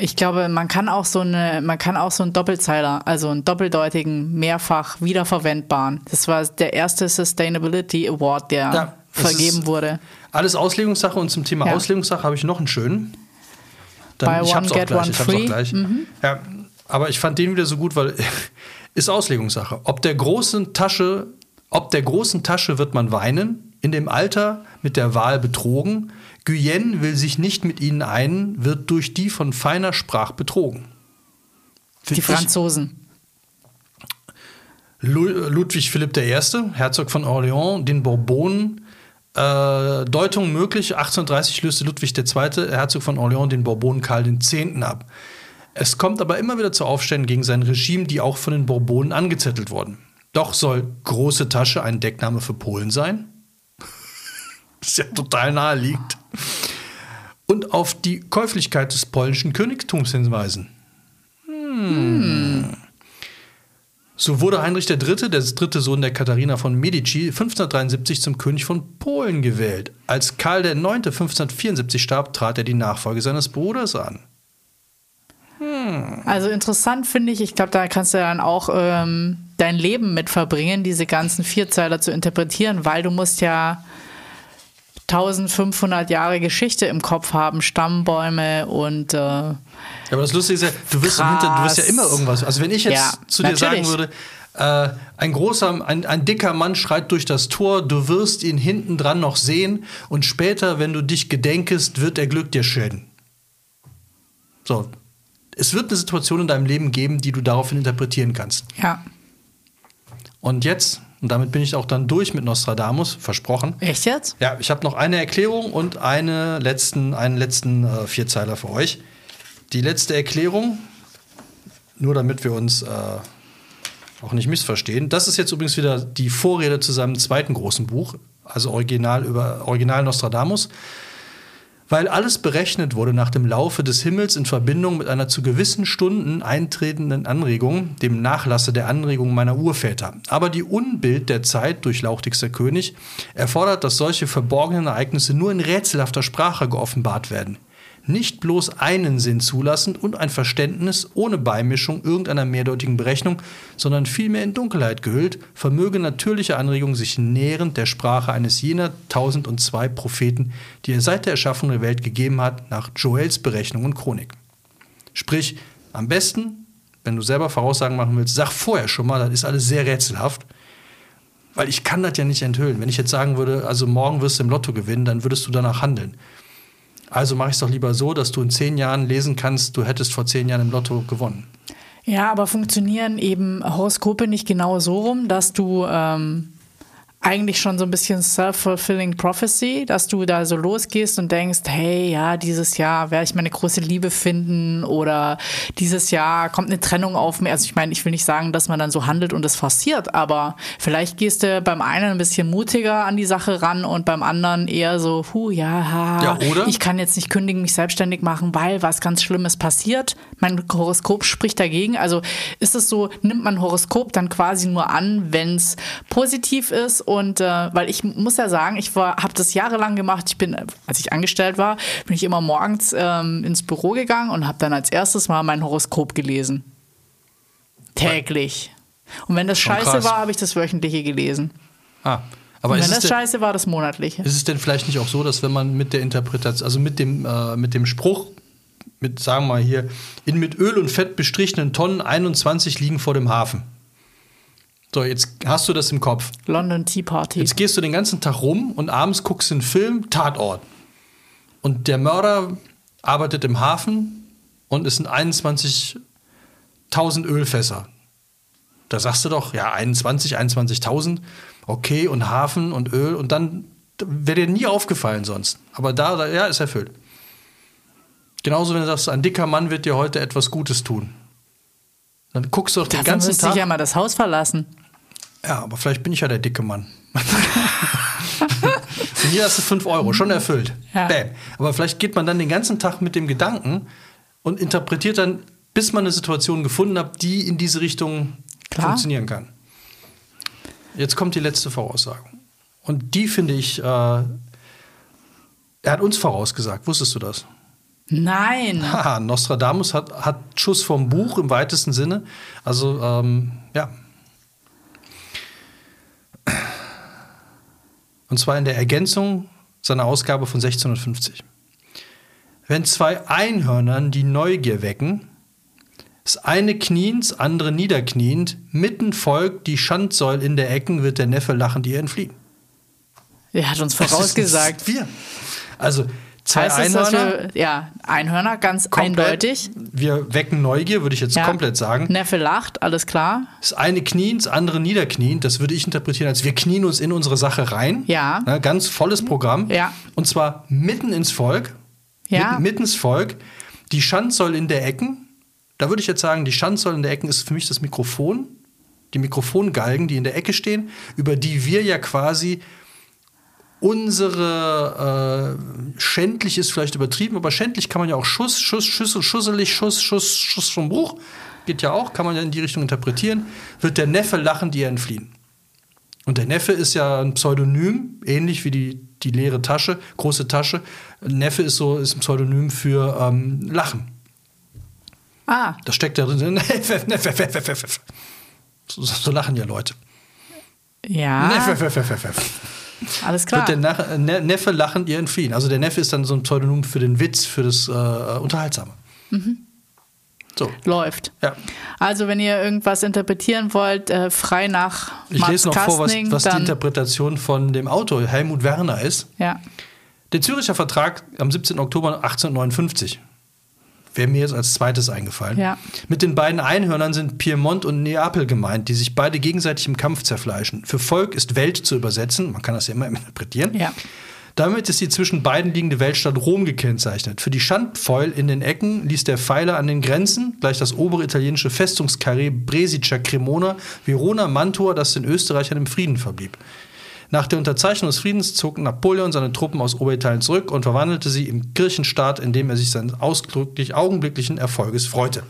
Ich glaube, man kann auch so eine, man kann auch so einen Doppelzeiler, also einen doppeldeutigen, mehrfach wiederverwendbaren. Das war der erste Sustainability Award, der Ja, vergeben wurde. Alles Auslegungssache und zum Thema Ja. Auslegungssache habe ich noch einen schönen. Buy ich one, hab's auch get gleich, one ich hab's auch free. Mhm. gleich. Ja, aber ich fand den wieder so gut, weil ist Auslegungssache. Ob der großen Tasche, ob der großen Tasche wird man weinen, in dem Alter mit der Wahl betrogen. Guyenne will sich nicht mit ihnen ein, wird durch die von feiner Sprach betrogen. Die Franzosen. Lu- Ludwig Philipp I., Herzog von Orléans, den Bourbonen. Äh, Deutung möglich, 1830 löste Ludwig II., Herzog von Orléans, den Bourbonen Karl X. ab. Es kommt aber immer wieder zu Aufständen gegen sein Regime, die auch von den Bourbonen angezettelt wurden. Doch soll große Tasche ein Deckname für Polen sein? Das ist ja total naheliegend. Und auf die Käuflichkeit des polnischen Königtums hinweisen. So wurde Heinrich III., der dritte Sohn der Katharina von Medici, 1573 zum König von Polen gewählt. Als Karl IX. 1574 starb, trat er die Nachfolge seines Bruders an. Also interessant finde ich, ich glaube, da kannst du dann auch ähm, dein Leben mit verbringen, diese ganzen Vierzeiler zu interpretieren, weil du musst ja 1500 Jahre Geschichte im Kopf haben, Stammbäume und äh, Ja, aber das Lustige ist ja, du wirst. Hinter, du wirst ja immer irgendwas. Also wenn ich jetzt Ja, zu dir sagen natürlich. würde, äh, ein großer, ein, ein dicker Mann schreit durch das Tor, du wirst ihn hinten dran noch sehen und später, wenn du dich gedenkest, wird er Glück dir schenken. So. Es wird eine Situation in deinem Leben geben, die du daraufhin interpretieren kannst. ja. Und jetzt, und damit bin ich auch dann durch mit Nostradamus, versprochen. Echt jetzt? Ja, ich habe noch eine Erklärung und eine letzten, einen letzten äh, Vierzeiler für euch. Die letzte Erklärung, nur damit wir uns äh, auch nicht missverstehen. Das ist jetzt übrigens wieder die Vorrede zu seinem zweiten großen Buch, also Original über Original Nostradamus. Weil alles berechnet wurde nach dem Laufe des Himmels in Verbindung mit einer zu gewissen Stunden eintretenden Anregung, dem Nachlasse der Anregung meiner Urväter. Aber die Unbild der Zeit, durchlauchtigster König, erfordert, dass solche verborgenen Ereignisse nur in rätselhafter Sprache geoffenbart werden. Nicht bloß einen Sinn zulassend und ein Verständnis ohne Beimischung irgendeiner mehrdeutigen Berechnung, sondern vielmehr in Dunkelheit gehüllt, vermöge natürliche Anregung sich nährend der Sprache eines jener tausend und zwei Propheten, die er seit der Erschaffung der Welt gegeben hat, nach Joels Berechnung und Chronik. Sprich, am besten, wenn du selber Voraussagen machen willst, sag vorher schon mal, das ist alles sehr rätselhaft. Weil ich kann das ja nicht enthüllen. Wenn ich jetzt sagen würde, also morgen wirst du im Lotto gewinnen, dann würdest du danach handeln. Also mache ich es doch lieber so, dass du in zehn Jahren lesen kannst, du hättest vor zehn Jahren im Lotto gewonnen. Ja, aber funktionieren eben Horoskope nicht genau so rum, dass du ähm, eigentlich schon so ein bisschen self-fulfilling prophecy, dass du da so losgehst und denkst, hey, ja, dieses Jahr werde ich meine große Liebe finden oder dieses Jahr kommt eine Trennung auf mir. Also ich meine, ich will nicht sagen, dass man dann so handelt und es forciert, aber vielleicht gehst du beim einen ein bisschen mutiger an die Sache ran und beim anderen eher so, hu, ja, ha, Ja, oder? ich kann jetzt nicht kündigen, mich selbstständig machen, weil was ganz Schlimmes passiert. Mein Horoskop spricht dagegen. Also ist es so, nimmt man Horoskop dann quasi nur an, wenn es positiv ist und äh, weil ich muss ja sagen, ich habe das jahrelang gemacht. Ich bin, als ich angestellt war, bin ich immer morgens ähm, ins Büro gegangen und habe dann als erstes mal mein Horoskop gelesen. Täglich. Und wenn das Schon scheiße krass. war, habe ich das wöchentliche gelesen. Ah, aber Und wenn das denn, scheiße war, das monatliche. ist es denn vielleicht nicht auch so, dass wenn man mit der Interpretation, also mit dem, äh, mit dem Spruch, mit, sagen wir mal hier, in mit Öl und Fett bestrichenen Tonnen 21 liegen vor dem Hafen. So, jetzt hast du das im Kopf. London Tea Party. Jetzt gehst du den ganzen Tag rum und abends guckst du einen Film, Tatort. Und der Mörder arbeitet im Hafen und es sind 21.000 Ölfässer. Da sagst du doch, ja, 21, 21.000, okay, und Hafen und Öl und dann wäre dir nie aufgefallen sonst. Aber da, da ja, ist erfüllt. Genauso, wenn du sagst, ein dicker Mann wird dir heute etwas Gutes tun. Dann guckst du doch den ganzen müsste ich Tag. ja mal das Haus verlassen. Ja, aber vielleicht bin ich ja der dicke Mann. Und hier hast du 5 Euro, schon erfüllt. Ja. Bam. Aber vielleicht geht man dann den ganzen Tag mit dem Gedanken und interpretiert dann, bis man eine Situation gefunden hat, die in diese Richtung Klar. funktionieren kann. Jetzt kommt die letzte Voraussagung. Und die finde ich, äh, er hat uns vorausgesagt. Wusstest du das? Nein. Haha, Nostradamus hat, hat Schuss vom Buch im weitesten Sinne. Also, ähm, ja. Und zwar in der Ergänzung seiner Ausgabe von 1650. Wenn zwei Einhörnern die Neugier wecken, das eine kniend, das andere niederkniend, mitten folgt die Schandsäul in der Ecken, wird der Neffe lachend ihr entfliehen. Er hat uns vorausgesagt. Wir. Also, zwei Heißt das, Einhörner. wir, ja, Einhörner, ganz komplett- eindeutig. Wir wecken Neugier, würde ich jetzt Ja. komplett sagen. Neffe lacht, alles klar. Das eine kniend, das andere niederkniend. Das würde ich interpretieren, als wir knien uns in unsere Sache rein. Ja. Ne, ganz volles Programm. Ja. Und zwar mitten ins Volk. Ja. Mitten, mitten ins Volk. Die Schandsäule in der Ecken. Da würde ich jetzt sagen, die Schandsäule in der Ecken ist für mich das Mikrofon. Die Mikrofongalgen, die in der Ecke stehen, über die wir ja quasi unsere äh, schändlich ist vielleicht übertrieben, aber schändlich kann man ja auch Schuss, Schuss, Schüssel, schusselig, Schuss, Schuss, Schuss vom Bruch. Geht ja auch, kann man ja in die Richtung interpretieren. Wird der Neffe lachen, die entfliehen. Und der Neffe ist ja ein Pseudonym, ähnlich wie die, die leere Tasche, große Tasche. Neffe ist so ist ein Pseudonym für ähm, Lachen. Ah, Da steckt ja drin. Neffe, Neffe, Neffe, Neffe, Neffe. So, so lachen ja Leute. ja, Neffe, Neffe, Neffe, Neffe. Alles klar. Wird der Nach ne Neffe lachend ihr entfliehen. Also der Neffe ist dann so ein Pseudonym für den Witz, für das äh, Unterhaltsame. So, Läuft. ja. Also, wenn ihr irgendwas interpretieren wollt, äh, frei nach Ich Max lese noch vor, was, Kastning, was die Interpretation von dem Autor Helmut Werner ist. ja. Der Züricher Vertrag am 17. Oktober 1859. Wäre mir jetzt als zweites eingefallen. Ja. Mit den beiden Einhörnern sind Piemont und Neapel gemeint, die sich beide gegenseitig im Kampf zerfleischen. Für Volk ist Welt zu übersetzen, man kann das ja immer interpretieren. Ja. Damit ist die zwischen beiden liegende Weltstadt Rom gekennzeichnet. Für die Schandpfeul in den Ecken ließ der Pfeiler an den Grenzen gleich das obere italienische Festungskarree Brescia Cremona, Verona, Mantua, das den Österreichern im Frieden verblieb. Nach der Unterzeichnung des Friedens zog Napoleon seine Truppen aus Oberitalien zurück und verwandelte sie im Kirchenstaat, in dem er sich seines ausdrücklich augenblicklichen Erfolges freute.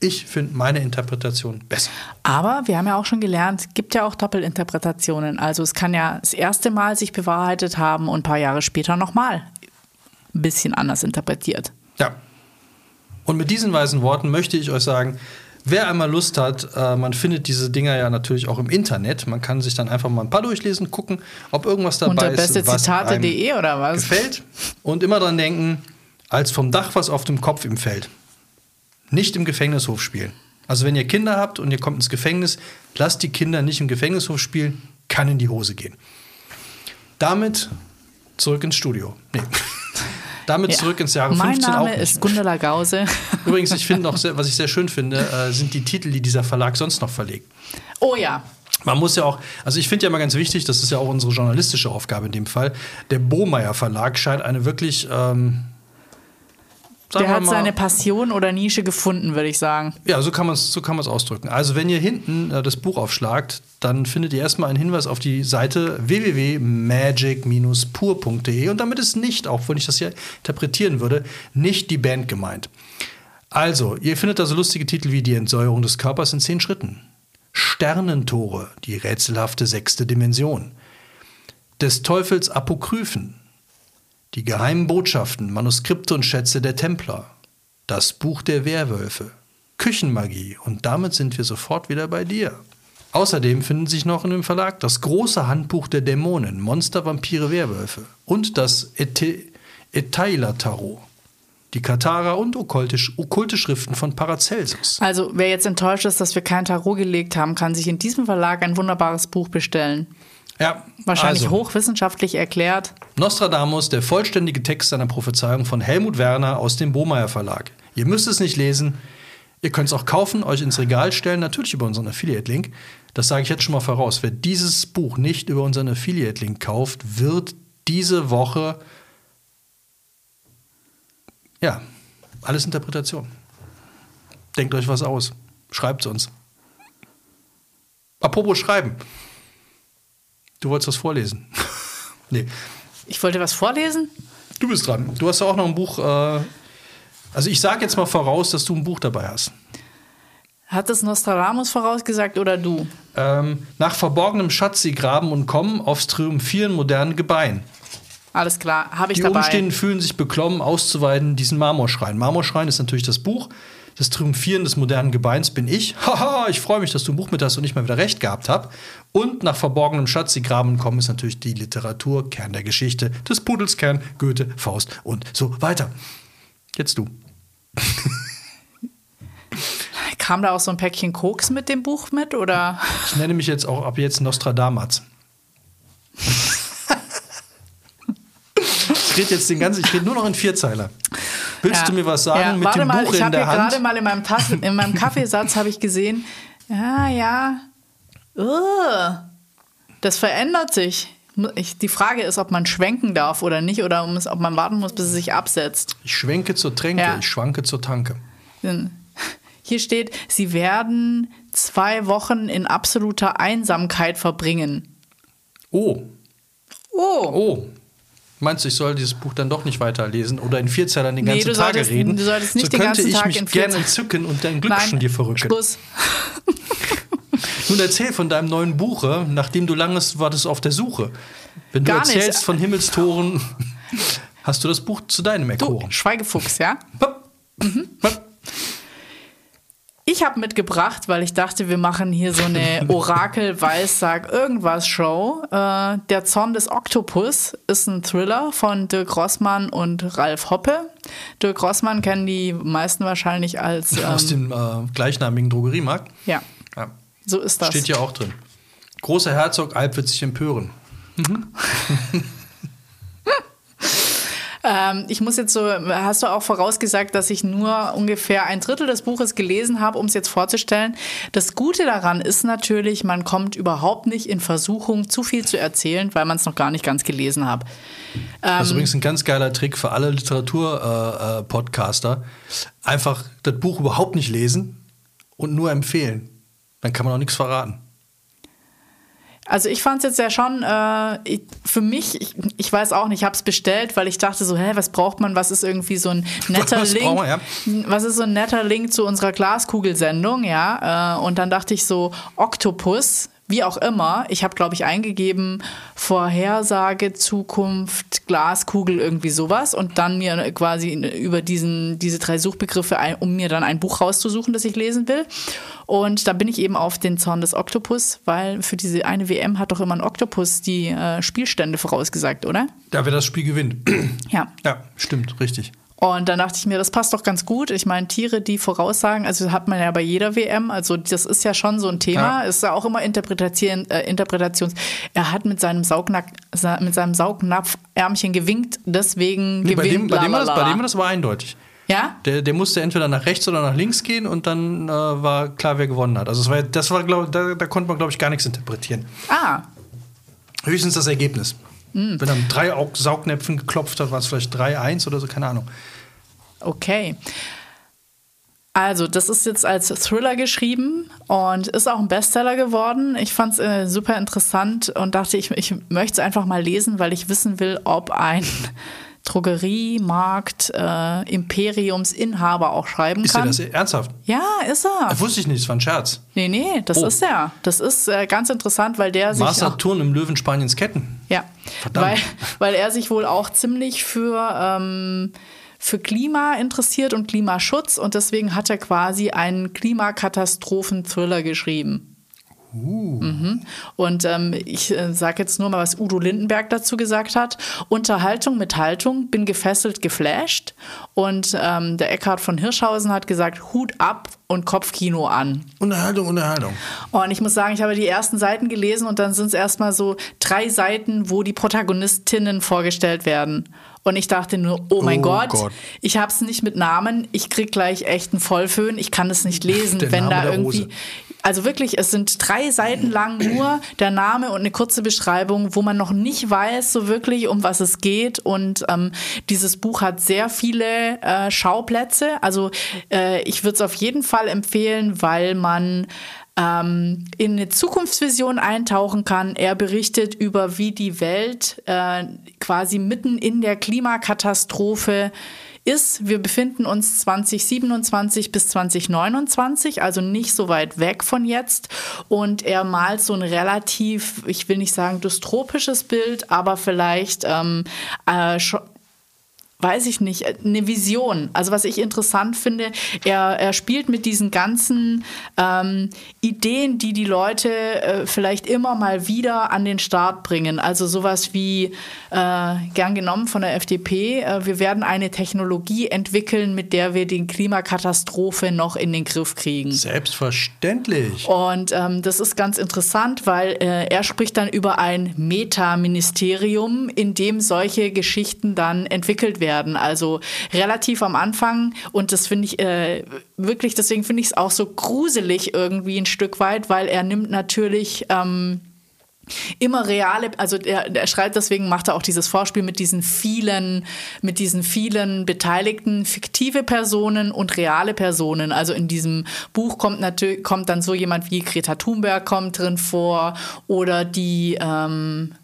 Ich finde meine Interpretation besser. Aber wir haben ja auch schon gelernt, es gibt ja auch Doppelinterpretationen. Also es kann ja das erste Mal sich bewahrheitet haben und ein paar Jahre später nochmal ein bisschen anders interpretiert. Ja. Und mit diesen weisen Worten möchte ich euch sagen, wer einmal Lust hat, äh, man findet diese Dinger ja natürlich auch im Internet. Man kann sich dann einfach mal ein paar durchlesen, gucken, ob irgendwas dabei Unter ist, einem bestezitate.de oder was? gefällt. Und immer dran denken, als vom Dach was auf dem Kopf ihm fällt. Nicht im Gefängnishof spielen. Also wenn ihr Kinder habt und ihr kommt ins Gefängnis, lasst die Kinder nicht im Gefängnishof spielen, kann in die Hose gehen. Damit zurück ins Studio. Nee. Damit Ja. zurück ins Jahre mein 15 auch Name nicht. ist Gundela Gause. Übrigens, ich finde noch, sehr, was ich sehr schön finde, äh, sind die Titel, die dieser Verlag sonst noch verlegt. Oh ja. Man muss ja auch, also ich finde ja immer ganz wichtig, das ist ja auch unsere journalistische Aufgabe in dem Fall. Der Bohmeier Verlag scheint eine wirklich, ähm, sagen Der hat seine Passion oder Nische gefunden, würde ich sagen. Ja, so kann man es so kann ausdrücken. Also, wenn ihr hinten äh, das Buch aufschlagt, dann findet ihr erstmal einen Hinweis auf die Seite www.magic-pur.de und damit ist nicht, auch wenn ich das hier interpretieren würde, nicht die Band gemeint. Also, ihr findet da so lustige Titel wie Die Entsäuerung des Körpers in zehn Schritten. Sternentore, die rätselhafte sechste Dimension, des Teufels Apokryphen, die geheimen Botschaften, Manuskripte und Schätze der Templer, das Buch der Werwölfe, Küchenmagie und damit sind wir sofort wieder bei dir. Außerdem finden sich noch in dem Verlag das große Handbuch der Dämonen, Monster, Vampire, Werwölfe und das Etaila-Tarot, die Katara und okkultisch, okkulte Schriften von Paracelsus. Also wer jetzt enttäuscht ist, dass wir kein Tarot gelegt haben, kann sich in diesem Verlag ein wunderbares Buch bestellen. Ja, Wahrscheinlich also, hochwissenschaftlich erklärt. Nostradamus, der vollständige Text seiner Prophezeiung von Helmut Werner aus dem Bohmeier Verlag. Ihr müsst es nicht lesen. Ihr könnt es auch kaufen, euch ins Regal stellen, natürlich über unseren Affiliate-Link. Das sage ich jetzt schon mal voraus. Wer dieses Buch nicht über unseren Affiliate-Link kauft, wird diese Woche ja, alles Interpretation. Denkt euch was aus. Schreibt es uns. Apropos Schreiben. Du wolltest was vorlesen. nee. Ich wollte was vorlesen? Du bist dran. Du hast ja auch noch ein Buch. Äh, also ich sage jetzt mal voraus, dass du ein Buch dabei hast. Hat es Nostradamus vorausgesagt oder du? Ähm, nach verborgenem Schatz sie graben und kommen aufs Triumphieren modernen Gebein. Alles klar, habe ich Die dabei. Umstehenden fühlen sich beklommen, auszuweiten diesen Marmorschrein. Marmorschrein ist natürlich das Buch. Das Triumphieren des modernen Gebeins bin ich. Haha, ich freue mich, dass du ein Buch mit hast und ich mal wieder recht gehabt habe. Und nach verborgenem Schatz, die graben kommen, ist natürlich die Literatur, Kern der Geschichte, des Pudels Kern, Goethe, Faust und so weiter. Jetzt du. Kam da auch so ein Päckchen Koks mit dem Buch mit oder? Ich nenne mich jetzt auch ab jetzt Nostradamus. ich rede jetzt den ganzen, ich rede nur noch in Vierzeiler. Willst Ja. du mir was sagen Ja, mit warte dem mal, Buch ich in habe der Hand? gerade mal in meinem, Tassen, in meinem Kaffeesatz habe ich gesehen, ja, ja, Ugh. das verändert sich. Ich, die Frage ist, ob man schwenken darf oder nicht oder um es- ob man warten muss, bis es sich absetzt. Ich schwenke zur Tränke, Ja. ich schwanke zur Tanke. Hier steht, sie werden zwei Wochen in absoluter Einsamkeit verbringen. Oh, Oh, oh. Meinst du, ich soll dieses Buch dann doch nicht weiterlesen oder in Vierzeilern den Nee, ganzen du solltest- reden? du solltest nicht so den könnte ganzen ich Tag mich in gerne Vierzeiler- entzücken und dein Glückschen dir verrücken. Schluss. Nun erzähl von deinem neuen Buche, nachdem du langes wartest auf der Suche. Wenn du Gar nicht. erzählst von Himmelstoren, hast du das Buch zu deinem Du, erkoren. Schweigefuchs, ja? Hopp. Hopp. Ich habe mitgebracht, weil ich dachte, wir machen hier so eine Orakel-Weissag-Irgendwas-Show. Äh, der Zorn des Oktopus ist ein Thriller von Dirk Rossmann und Ralf Hoppe. Dirk Rossmann kennen die meisten wahrscheinlich als. Ähm, Aus dem äh, gleichnamigen Drogeriemarkt. ja, Ja. so ist das. Steht ja auch drin. Großer Herzog Alp wird sich empören. Ähm, ich muss jetzt so, hast du auch vorausgesagt, dass ich nur ungefähr ein Drittel des Buches gelesen habe, um es jetzt vorzustellen. Das Gute daran ist natürlich, man kommt überhaupt nicht in Versuchung, zu viel zu erzählen, weil man es noch gar nicht ganz gelesen hat. Das Ähm. ist übrigens ein ganz geiler Trick für alle Literatur-Podcaster. Äh, Podcaster. Einfach das Buch überhaupt nicht lesen und nur empfehlen. Dann kann man auch nichts verraten. Also ich fand es jetzt ja schon, äh, ich, für mich, ich, ich weiß auch nicht, ich habe es bestellt, weil ich dachte so, hä, was braucht man, was ist irgendwie so ein netter Was Link, man, ja? was ist so ein netter Link zu unserer Glaskugelsendung, ja, äh, und dann dachte ich so, Oktopus, wie auch immer, ich habe, glaube ich, eingegeben, Vorhersage, Zukunft, Glaskugel, irgendwie sowas und dann mir quasi über diesen, diese drei Suchbegriffe, ein, um mir dann ein Buch rauszusuchen, das ich lesen will. Und da bin ich eben auf den Zorn des Oktopus, weil für diese eine WM hat doch immer ein Oktopus die äh, Spielstände vorausgesagt, oder? Da wer das Spiel gewinnt. Ja. ja, stimmt, richtig. Und dann dachte ich mir, das passt doch ganz gut. Ich meine, Tiere, die voraussagen, also hat man ja bei jeder WM, also das ist ja schon so ein Thema, Ja. ist ja auch immer Interpretation, äh, Interpretations. Er hat mit seinem Saugnack, sa- mit seinem Saugnapfärmchen gewinkt, deswegen Nee, bei, dem, gewinnt bei, dem war das, bei dem war das aber eindeutig. Ja? Der, der musste entweder nach rechts oder nach links gehen und dann äh, war klar, wer gewonnen hat. Also es war, das war, glaub, da, da konnte man, glaube ich, gar nichts interpretieren. Ah, Höchstens das Ergebnis. Hm. Wenn er mit drei Au- Saugnäpfen geklopft hat, war es vielleicht 3-1 oder so, keine Ahnung. Okay. Also, das ist jetzt als Thriller geschrieben und ist auch ein Bestseller geworden. Ich fand es äh, super interessant und dachte, ich, ich möchte es einfach mal lesen, weil ich wissen will, ob ein Drogeriemarkt äh, Imperiumsinhaber auch schreiben Ist kann. er das ernsthaft? Ja, ist er. Das wusste ich nicht, das war ein Scherz. Nee, nee, das Oh. ist er. Das ist äh, ganz interessant, weil der sich Mars auch, Saturn im Löwen Spaniens Ketten. ja, Verdammt. weil, weil er sich wohl auch ziemlich für ähm, für Klima interessiert und Klimaschutz und deswegen hat er quasi einen Klimakatastrophen-Thriller geschrieben. Mhm. Und ähm, ich äh, sage jetzt nur mal, was Udo Lindenberg dazu gesagt hat. Unterhaltung mit Haltung, bin gefesselt, geflasht. Und ähm, der Eckhard von Hirschhausen hat gesagt, Hut ab und Kopfkino an. Unterhaltung, Unterhaltung. Und ich muss sagen, ich habe die ersten Seiten gelesen und dann sind es erstmal so drei Seiten, wo die Protagonistinnen vorgestellt werden. Und ich dachte nur, oh mein Oh Gott, Gott. ich habe es nicht mit Namen, ich krieg gleich echt einen Vollföhn, ich kann es nicht lesen, Der wenn Name da irgendwie. Rose. Also wirklich, es sind drei Seiten lang nur der Name und eine kurze Beschreibung, wo man noch nicht weiß, so wirklich, um was es geht. Und ähm, dieses Buch hat sehr viele äh, Schauplätze. Also äh, ich würde es auf jeden Fall empfehlen, weil man ähm, in eine Zukunftsvision eintauchen kann. Er berichtet über, wie die Welt äh, quasi mitten in der Klimakatastrophe ist. Wir befinden uns 2027 bis 2029, also nicht so weit weg von jetzt. Und er malt so ein relativ, ich will nicht sagen dystropisches Bild, aber vielleicht ähm, äh, weiß ich nicht, eine Vision. Also was ich interessant finde, er, er spielt mit diesen ganzen ähm, Ideen, die die Leute äh, vielleicht immer mal wieder an den Start bringen. Also sowas wie, äh, gern genommen von der FDP, äh, wir werden eine Technologie entwickeln, mit der wir die Klimakatastrophe noch in den Griff kriegen. Selbstverständlich. Und ähm, das ist ganz interessant, weil äh, er spricht dann über ein Meta-Ministerium, in dem solche Geschichten dann entwickelt werden. Also relativ am Anfang. Und das finde ich äh, wirklich, deswegen finde ich es auch so gruselig irgendwie ein Stück weit, weil er nimmt natürlich. Ähm, immer reale, also er, er schreibt deswegen macht er auch dieses Vorspiel mit diesen vielen, mit diesen vielen Beteiligten, fiktive Personen und reale Personen. Also in diesem Buch kommt natürlich kommt dann so jemand wie Greta Thunberg kommt drin vor oder die ähm,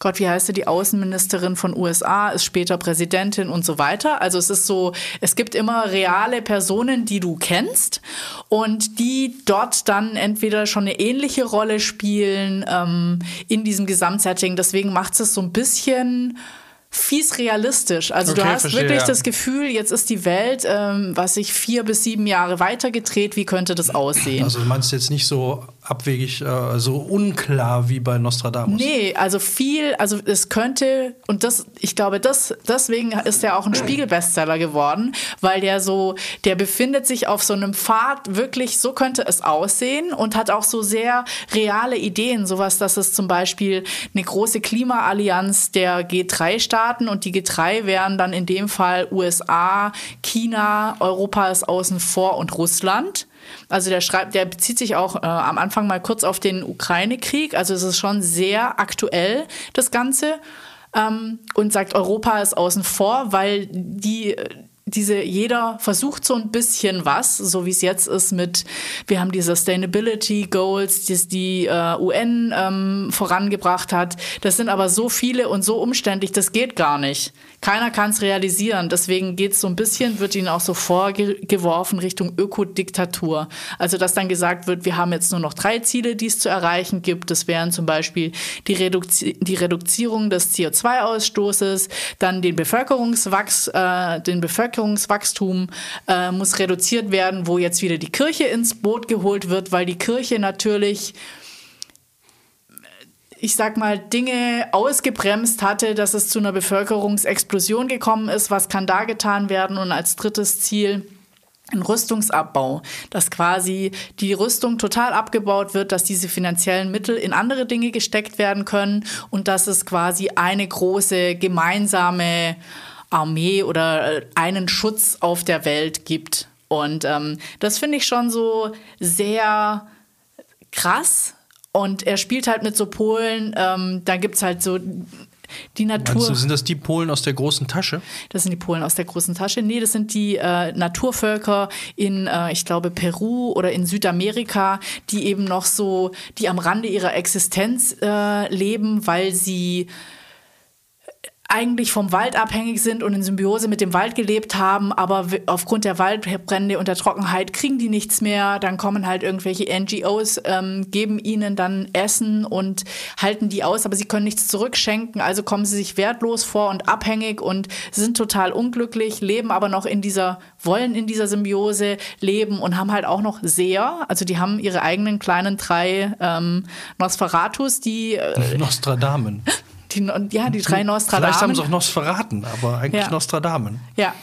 Gott, wie heißt sie, die Außenministerin von USA, ist später Präsidentin und so weiter. Also es ist so, es gibt immer reale Personen, die du kennst und die dort dann entweder schon eine ähnliche Rolle spielen ähm, in diesem Gesamtsetting. Deswegen macht es so ein bisschen fies realistisch. Also du Okay, hast verstehe, wirklich ja. das Gefühl, jetzt ist die Welt, ähm, was sich vier bis sieben Jahre weitergedreht, wie könnte das aussehen? Also du meinst jetzt nicht so abwegig, äh, so unklar wie bei Nostradamus. Nee, also viel, also es könnte, und das, ich glaube, das, deswegen ist er auch ein Spiegel-Bestseller geworden, weil der so, der befindet sich auf so einem Pfad, wirklich, so könnte es aussehen und hat auch so sehr reale Ideen, sowas, dass es zum Beispiel eine große Klimaallianz der G3-Staaten und die G3 wären dann in dem Fall USA, China, Europa ist außen vor und Russland. Also der schreibt, der bezieht sich auch äh, am Anfang mal kurz auf den Ukraine-Krieg. Also es ist schon sehr aktuell, das Ganze. Ähm, und sagt, Europa ist außen vor, weil die diese, jeder versucht so ein bisschen was, so wie es jetzt ist mit, wir haben die Sustainability Goals, die die äh, UN ähm, vorangebracht hat. Das sind aber so viele und so umständlich, das geht gar nicht. Keiner kann es realisieren. Deswegen geht es so ein bisschen, wird ihnen auch so vorgeworfen Richtung Ökodiktatur. Also, dass dann gesagt wird, wir haben jetzt nur noch drei Ziele, die es zu erreichen gibt. Das wären zum Beispiel die, Reduzi die Reduzierung des CO2-Ausstoßes, dann den, Bevölkerungswachs äh, den Bevölkerungswachstum äh, muss reduziert werden, wo jetzt wieder die Kirche ins Boot geholt wird, weil die Kirche natürlich ich sag mal, Dinge ausgebremst hatte, dass es zu einer Bevölkerungsexplosion gekommen ist. Was kann da getan werden? Und als drittes Ziel ein Rüstungsabbau, dass quasi die Rüstung total abgebaut wird, dass diese finanziellen Mittel in andere Dinge gesteckt werden können und dass es quasi eine große gemeinsame Armee oder äh, einen Schutz auf der Welt gibt. Und ähm, das finde ich schon so sehr krass. Und er spielt halt mit so Polen, ähm, da gibt es halt so die Natur. Meinst du, sind das die Polen aus der großen Tasche? Das sind die Polen aus der großen Tasche. Nee, das sind die äh, Naturvölker in, äh, ich glaube, Peru oder in Südamerika, die eben noch so, die am Rande ihrer Existenz äh, leben, weil sie eigentlich vom Wald abhängig sind und in Symbiose mit dem Wald gelebt haben, aber aufgrund der Waldbrände und der Trockenheit kriegen die nichts mehr. Dann kommen halt irgendwelche NGOs, ähm, geben ihnen dann Essen und halten die aus, aber sie können nichts zurückschenken. Also kommen sie sich wertlos vor und abhängig und sind total unglücklich, leben aber noch in dieser, wollen in dieser Symbiose leben und haben halt auch noch Seher. Also die haben ihre eigenen kleinen drei ähm, Nosferatus, die äh, Nostradamen. Die, ja, die drei Nostradamen. Vielleicht haben sie auch Nosferaten, aber eigentlich ja. Nostradamen. Ja.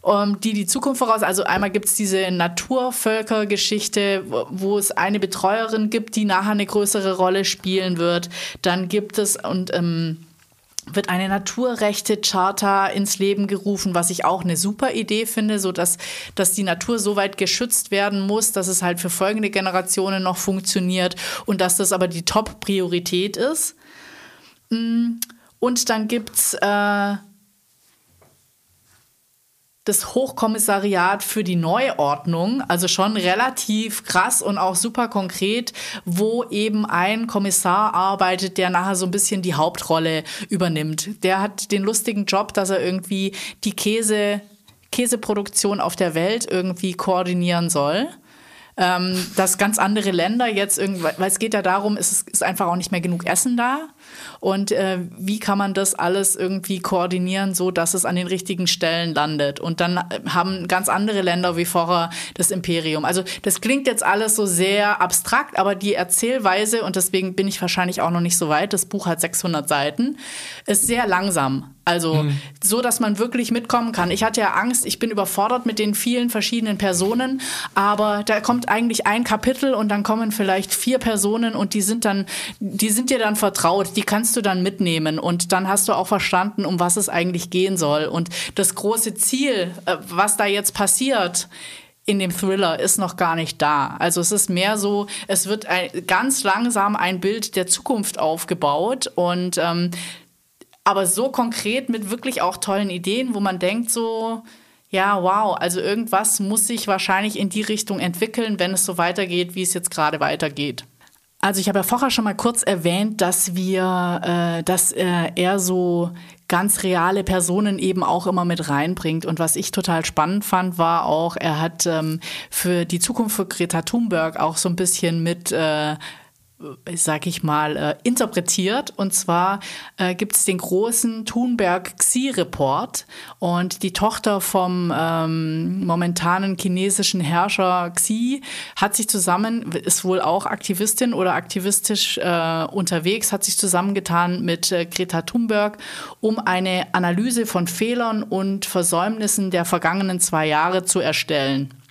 Um, die die Zukunft voraus. Also einmal gibt es diese Naturvölkergeschichte, wo, wo es eine Betreuerin gibt, die nachher eine größere Rolle spielen wird. Dann gibt es und ähm, wird eine Naturrechte-Charta ins Leben gerufen, was ich auch eine super Idee finde, so dass, dass die Natur so weit geschützt werden muss, dass es halt für folgende Generationen noch funktioniert und dass das aber die Top-Priorität ist. Mm, und dann gibt es äh, das Hochkommissariat für die Neuordnung, also schon relativ krass und auch super konkret, wo eben ein Kommissar arbeitet, der nachher so ein bisschen die Hauptrolle übernimmt. Der hat den lustigen Job, dass er irgendwie die Käse, Käseproduktion auf der Welt irgendwie koordinieren soll ähm, dass ganz andere Länder jetzt irgendwie, weil es geht ja darum, es ist einfach auch nicht mehr genug Essen da. Und äh, wie kann man das alles irgendwie koordinieren, so dass es an den richtigen Stellen landet? Und dann äh, haben ganz andere Länder wie vorher das Imperium. Also das klingt jetzt alles so sehr abstrakt, aber die Erzählweise, und deswegen bin ich wahrscheinlich auch noch nicht so weit, das Buch hat 600 Seiten, ist sehr langsam. Also mhm. so, dass man wirklich mitkommen kann. Ich hatte ja Angst, ich bin überfordert mit den vielen verschiedenen Personen, aber da kommt eigentlich ein Kapitel und dann kommen vielleicht vier Personen und die sind dann, die sind dir dann vertraut, die kannst du dann mitnehmen und dann hast du auch verstanden, um was es eigentlich gehen soll. Und das große Ziel, äh, was da jetzt passiert, in dem Thriller ist noch gar nicht da. Also es ist mehr so, es wird ein, ganz langsam ein Bild der Zukunft aufgebaut und ähm, aber so konkret mit wirklich auch tollen Ideen, wo man denkt so, ja, wow, also irgendwas muss sich wahrscheinlich in die Richtung entwickeln, wenn es so weitergeht, wie es jetzt gerade weitergeht. Also ich habe ja vorher schon mal kurz erwähnt, dass wir, äh, dass äh, er so ganz reale Personen eben auch immer mit reinbringt. Und was ich total spannend fand, war auch, er hat ähm, für die Zukunft für Greta Thunberg auch so ein bisschen mit äh, sag ich mal, äh, interpretiert. Und zwar äh, gibt es den großen Thunberg Xi-Report. Und die Tochter vom ähm, momentanen chinesischen Herrscher Xi hat sich zusammen, ist wohl auch Aktivistin oder aktivistisch äh, unterwegs, hat sich zusammengetan mit äh, Greta Thunberg, um eine Analyse von Fehlern und Versäumnissen der vergangenen zwei Jahre zu erstellen.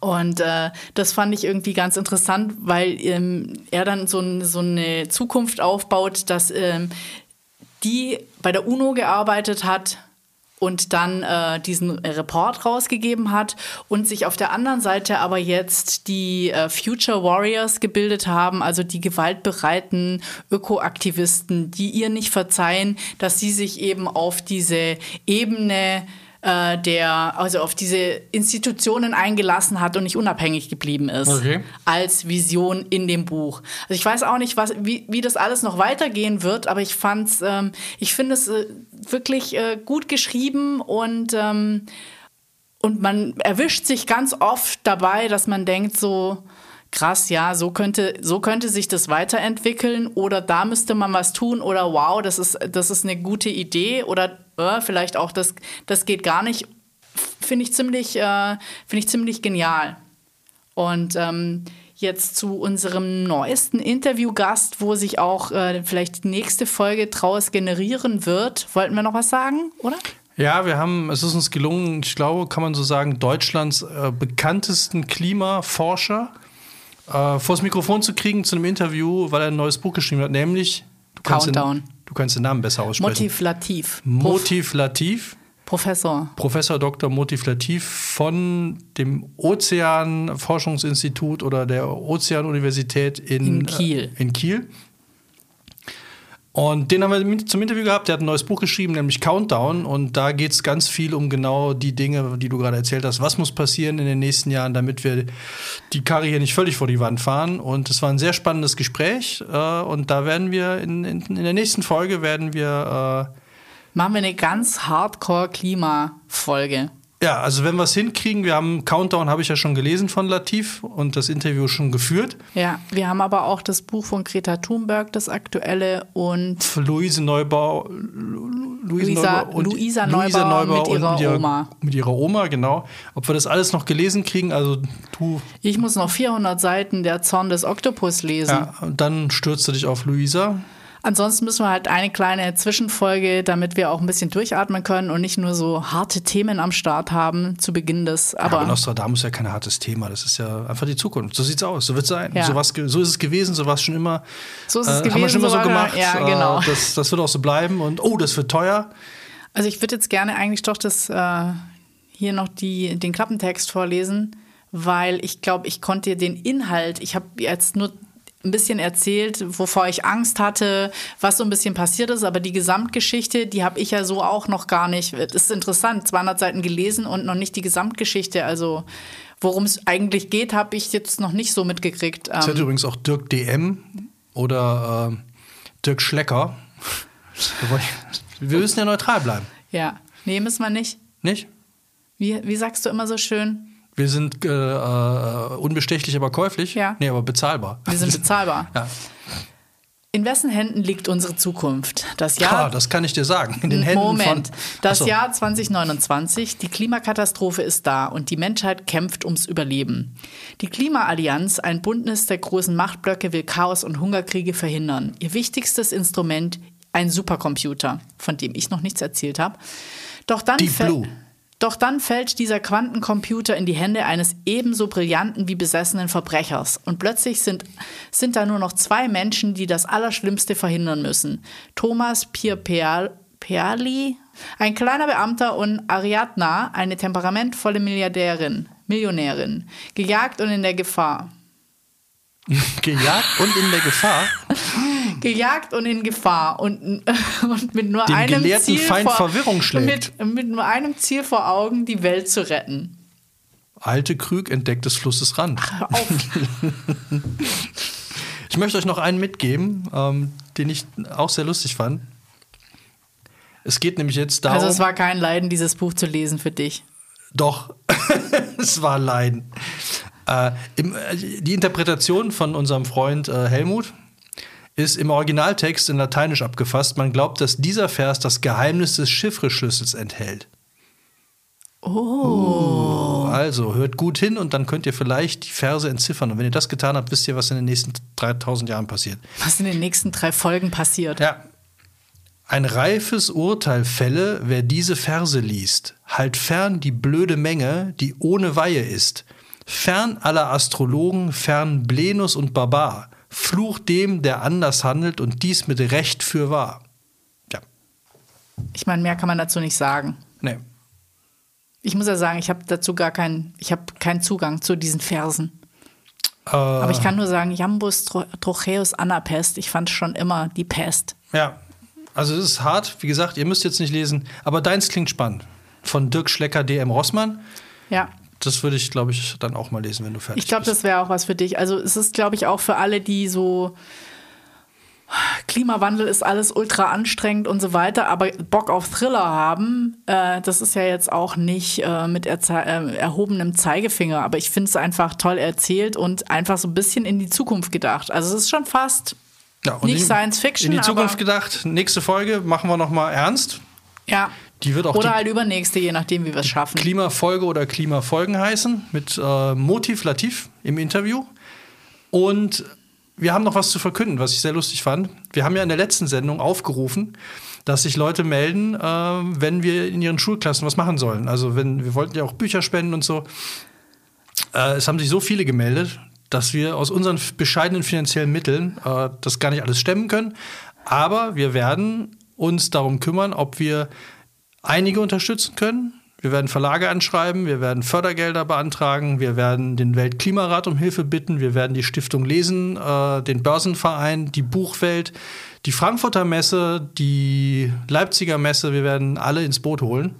Und äh, das fand ich irgendwie ganz interessant, weil ähm, er dann so, so, eine Zukunft aufbaut, dass ähm, die bei der UNO gearbeitet hat und dann äh, diesen Report rausgegeben hat und sich auf der anderen Seite aber jetzt die äh, Future Warriors gebildet haben, also die gewaltbereiten Ökoaktivisten, die ihr nicht verzeihen, dass sie sich eben auf diese Ebene äh, der also auf diese Institutionen eingelassen hat und nicht unabhängig geblieben ist okay. als Vision in dem Buch. Also ich weiß auch nicht, was, wie, wie das alles noch weitergehen wird, aber ich fand's, ähm, ich finde es äh, wirklich äh, gut geschrieben und ähm, und man erwischt sich ganz oft dabei, dass man denkt so, krass, ja, so könnte, so könnte sich das weiterentwickeln oder da müsste man was tun oder wow, das ist, das ist eine gute Idee oder äh, vielleicht auch das, das geht gar nicht, finde ich ziemlich, äh, finde ich ziemlich genial. Und ähm, jetzt zu unserem neuesten Interviewgast, wo sich auch äh, vielleicht die nächste Folge draus generieren wird. Wollten wir noch was sagen, oder? Ja, wir haben, es ist uns gelungen, ich glaube, kann man so sagen, Deutschlands äh, bekanntesten Klimaforscher äh, vors Mikrofon zu kriegen zu einem Interview, weil er ein neues Buch geschrieben hat, nämlich Countdown. Du kannst den Namen besser aussprechen. Motivlativ. Motivlativ. Professor. Professor Dr. Motivlativ von dem Ozeanforschungsinstitut oder der Ozeanuniversität in, in Kiel. Äh, in Kiel. Und den haben wir zum Interview gehabt. Der hat ein neues Buch geschrieben, nämlich Countdown. Und da geht es ganz viel um genau die Dinge, die du gerade erzählt hast. Was muss passieren in den nächsten Jahren, damit wir die Karre hier nicht völlig vor die Wand fahren? Und es war ein sehr spannendes Gespräch. Äh, und da werden wir in, in, in der nächsten Folge werden wir äh, Machen wir eine ganz Hardcore-Klima-Folge. Ja, also wenn wir es hinkriegen, wir haben Countdown, habe ich ja schon gelesen von Latif und das Interview schon geführt. Ja, wir haben aber auch das Buch von Greta Thunberg, das aktuelle und Luise Neubau, Luise Luisa, Neubau und Luisa Neubau, Luisa Neubau mit ihrer mit ihrer, Oma. Mit ihrer Oma, genau. Ob wir das alles noch gelesen kriegen, also du. Ich muss noch 400 Seiten der Zorn des Oktopus lesen. Ja, dann stürzt du dich auf Luisa. Ansonsten müssen wir halt eine kleine Zwischenfolge, damit wir auch ein bisschen durchatmen können und nicht nur so harte Themen am Start haben zu Beginn des. Aber, ja, aber Nostradamus ist ja kein hartes Thema. Das ist ja einfach die Zukunft. So sieht's aus. So wird es sein. Ja. So, was, so ist es gewesen. So war es schon immer. So ist es äh, gewesen. Haben wir schon immer so, gemacht. Ja, genau. Äh, das, das wird auch so bleiben. Und oh, das wird teuer. Also ich würde jetzt gerne eigentlich doch das äh, hier noch die, den Klappentext vorlesen, weil ich glaube, ich konnte den Inhalt. Ich habe jetzt nur ein bisschen erzählt, wovor ich Angst hatte, was so ein bisschen passiert ist, aber die Gesamtgeschichte, die habe ich ja so auch noch gar nicht. Das ist interessant, 200 Seiten gelesen und noch nicht die Gesamtgeschichte, also worum es eigentlich geht, habe ich jetzt noch nicht so mitgekriegt. Das hat Ähm, übrigens auch Dirk DM oder äh, Dirk Schlecker. wir müssen ja neutral bleiben, ja, nee, müssen wir nicht. nicht? Wie, wie sagst du immer so schön? Wir sind äh, äh, unbestechlich, aber käuflich. Ja. Nee, aber bezahlbar. Wir sind bezahlbar. Ja. In wessen Händen liegt unsere Zukunft? Das Jahr Ja, das kann ich dir sagen. In den Händen Moment. von. Das. Jahr 2029, die Klimakatastrophe ist da und die Menschheit kämpft ums Überleben. Die Klimaallianz, ein Bündnis der großen Machtblöcke, will Chaos und Hungerkriege verhindern. Ihr wichtigstes Instrument, ein Supercomputer, von dem ich noch nichts erzählt habe. Doch dann Deep fäll- Blue. Doch dann fällt dieser Quantencomputer in die Hände eines ebenso brillanten wie besessenen Verbrechers. Und plötzlich sind, sind da nur noch zwei Menschen, die das Allerschlimmste verhindern müssen. Thomas Pierpeali, ein kleiner Beamter, und Ariadna, eine temperamentvolle Milliardärin, Millionärin, gejagt und in der Gefahr. Gejagt und in der Gefahr. Gejagt und in Gefahr und, und mit nur Dem einem Ziel Feind vor, Verwirrung schlägt. Mit, mit nur einem Ziel vor Augen, die Welt zu retten. Alte Krüg entdeckt des Flusses Rand. Hör auf. Ich möchte euch noch einen mitgeben, ähm, den ich auch sehr lustig fand. Es geht nämlich jetzt darum. Also es war kein Leiden, dieses Buch zu lesen für dich. Doch, es war Leiden. Äh, im, äh, die Interpretation von unserem Freund äh, Helmut ist im Originaltext in Lateinisch abgefasst. Man glaubt, dass dieser Vers das Geheimnis des Chiffreschlüssels enthält. Oh. Also hört gut hin und dann könnt ihr vielleicht die Verse entziffern. Und wenn ihr das getan habt, wisst ihr, was in den nächsten 3000 Jahren passiert. Was in den nächsten drei Folgen passiert. Ja. Ein reifes Urteil fälle, wer diese Verse liest. Halt fern die blöde Menge, die ohne Weihe ist. Fern aller Astrologen, fern Blenus und Barbar. Fluch dem, der anders handelt und dies mit Recht für wahr. Ja, Ich meine, mehr kann man dazu nicht sagen. nee. Ich muss ja sagen, ich habe dazu gar keinen, ich habe keinen Zugang zu diesen Versen. Äh, Aber ich kann nur sagen, Jambus Tro- Trocheus Anapest, ich fand schon immer die Pest. ja, also es ist hart. Wie gesagt, ihr müsst jetzt nicht lesen, aber deins klingt spannend. Von Dirk Schlecker, DM Rossmann. Ja. Das würde ich, glaube ich, dann auch mal lesen, wenn du fertig Ich glaube, bist. das wäre auch was für dich. Also es ist, glaube ich, auch für alle, die so Klimawandel ist alles ultra anstrengend und so weiter, aber Bock auf Thriller haben, äh, das ist ja jetzt auch nicht äh, mit äh, erhobenem Zeigefinger, aber ich finde es einfach toll erzählt und einfach so ein bisschen in die Zukunft gedacht. Also es ist schon fast Ja, nicht in- Science Fiction, In die Zukunft gedacht, nächste Folge machen wir noch mal ernst. ja. Die wird auch Oder halt übernächste, je nachdem, wie wir es schaffen. Klimafolge oder Klimafolgen heißen, mit äh, Motiv Latif im Interview. Und wir haben noch was zu verkünden, was ich sehr lustig fand. Wir haben ja in der letzten Sendung aufgerufen, dass sich Leute melden, äh, wenn wir in ihren Schulklassen was machen sollen. Also wenn wir wollten ja auch Bücher spenden und so. Äh, es haben sich so viele gemeldet, dass wir aus unseren bescheidenen finanziellen Mitteln äh, das gar nicht alles stemmen können. Aber wir werden uns darum kümmern, ob wir einige unterstützen können. Wir werden Verlage anschreiben, wir werden Fördergelder beantragen, wir werden den Weltklimarat um Hilfe bitten, wir werden die Stiftung Lesen, äh, den Börsenverein, die Buchwelt, die Frankfurter Messe, die Leipziger Messe, wir werden alle ins Boot holen.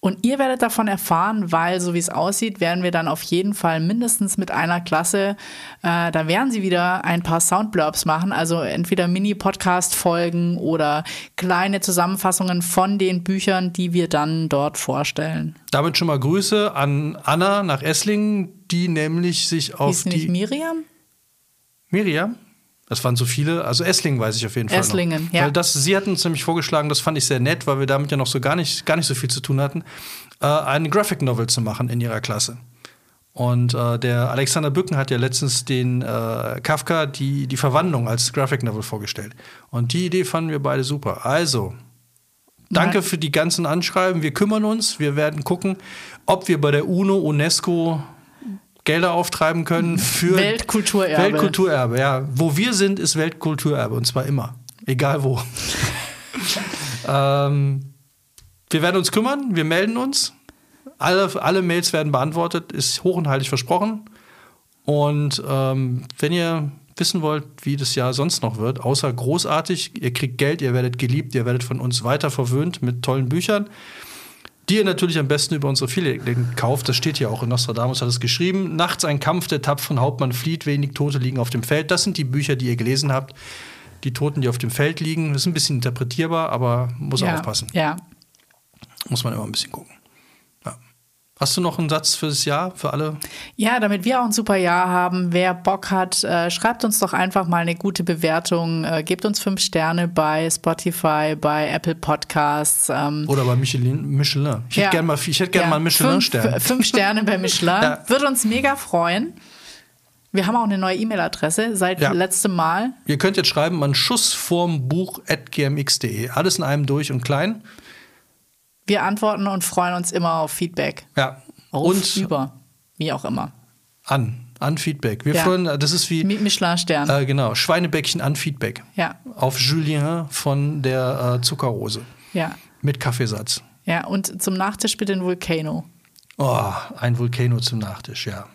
Und ihr werdet davon erfahren, weil so wie es aussieht, werden wir dann auf jeden Fall mindestens mit einer Klasse, äh, da werden sie wieder ein paar Soundblurbs machen, also entweder Mini-Podcast-Folgen oder kleine Zusammenfassungen von den Büchern, die wir dann dort vorstellen. Damit schon mal Grüße an Anna nach Esslingen, die nämlich sich auf Hieß die nicht Miriam? Miriam? Das waren so viele. Also Esslingen weiß ich auf jeden Fall. Esslingen, noch. ja. Weil das, sie hatten uns nämlich vorgeschlagen, das fand ich sehr nett, weil wir damit ja noch so gar nicht, gar nicht so viel zu tun hatten, äh, eine Graphic Novel zu machen in ihrer Klasse. Und äh, der Alexander Bücken hat ja letztens den äh, Kafka die, die Verwandlung als Graphic Novel vorgestellt. Und die Idee fanden wir beide super. Also, danke Nein. für die ganzen Anschreiben. Wir kümmern uns. Wir werden gucken, ob wir bei der UNO, UNESCO Gelder auftreiben können für Weltkulturerbe. Weltkulturerbe, ja. Wo wir sind, ist Weltkulturerbe und zwar immer. Egal wo. ähm, wir werden uns kümmern, wir melden uns. Alle, alle Mails werden beantwortet, ist hoch und heilig versprochen. Und ähm, wenn ihr wissen wollt, wie das Jahr sonst noch wird, außer großartig, ihr kriegt Geld, ihr werdet geliebt, ihr werdet von uns weiter verwöhnt mit tollen Büchern, die ihr natürlich am besten über unsere Affiliate kauft. Das steht hier auch in Nostradamus, hat es geschrieben. Nachts ein Kampf, der tapferen Hauptmann flieht, wenig Tote liegen auf dem Feld. Das sind die Bücher, die ihr gelesen habt. Die Toten, die auf dem Feld liegen. Das ist ein bisschen interpretierbar, aber muss ja, aufpassen. Ja. Muss man immer ein bisschen gucken. Hast du noch einen Satz fürs Jahr, für alle? Ja, damit wir auch ein super Jahr haben. Wer Bock hat, äh, schreibt uns doch einfach mal eine gute Bewertung. Äh, gebt uns fünf Sterne bei Spotify, bei Apple Podcasts. Ähm, Oder bei Michelin? Michelin. Ich ja. hätte gerne mal, ich hätte gern Ja, mal einen Michelin-Stern. Fünf, fünf Sterne bei Michelin. Ja. Würde uns mega freuen. Wir haben auch eine neue E-Mail-Adresse seit Ja. letztem Mal. Ihr könnt jetzt schreiben an schussvormbuch.gmx.de. Alles in einem durch und klein. Wir antworten und freuen uns immer auf Feedback. Ja. Auf, und über, wie auch immer. an. An Feedback. Wir Ja. freuen, das ist wie. Mi- Michelin-Stern. Äh, genau, Schweinebäckchen an Feedback. Ja, Auf Julien von der äh, Zuckerrose. ja, Mit Kaffeesatz. ja. Und zum Nachtisch bitte ein Volcano. Oh, ein Vulcano zum Nachtisch, ja.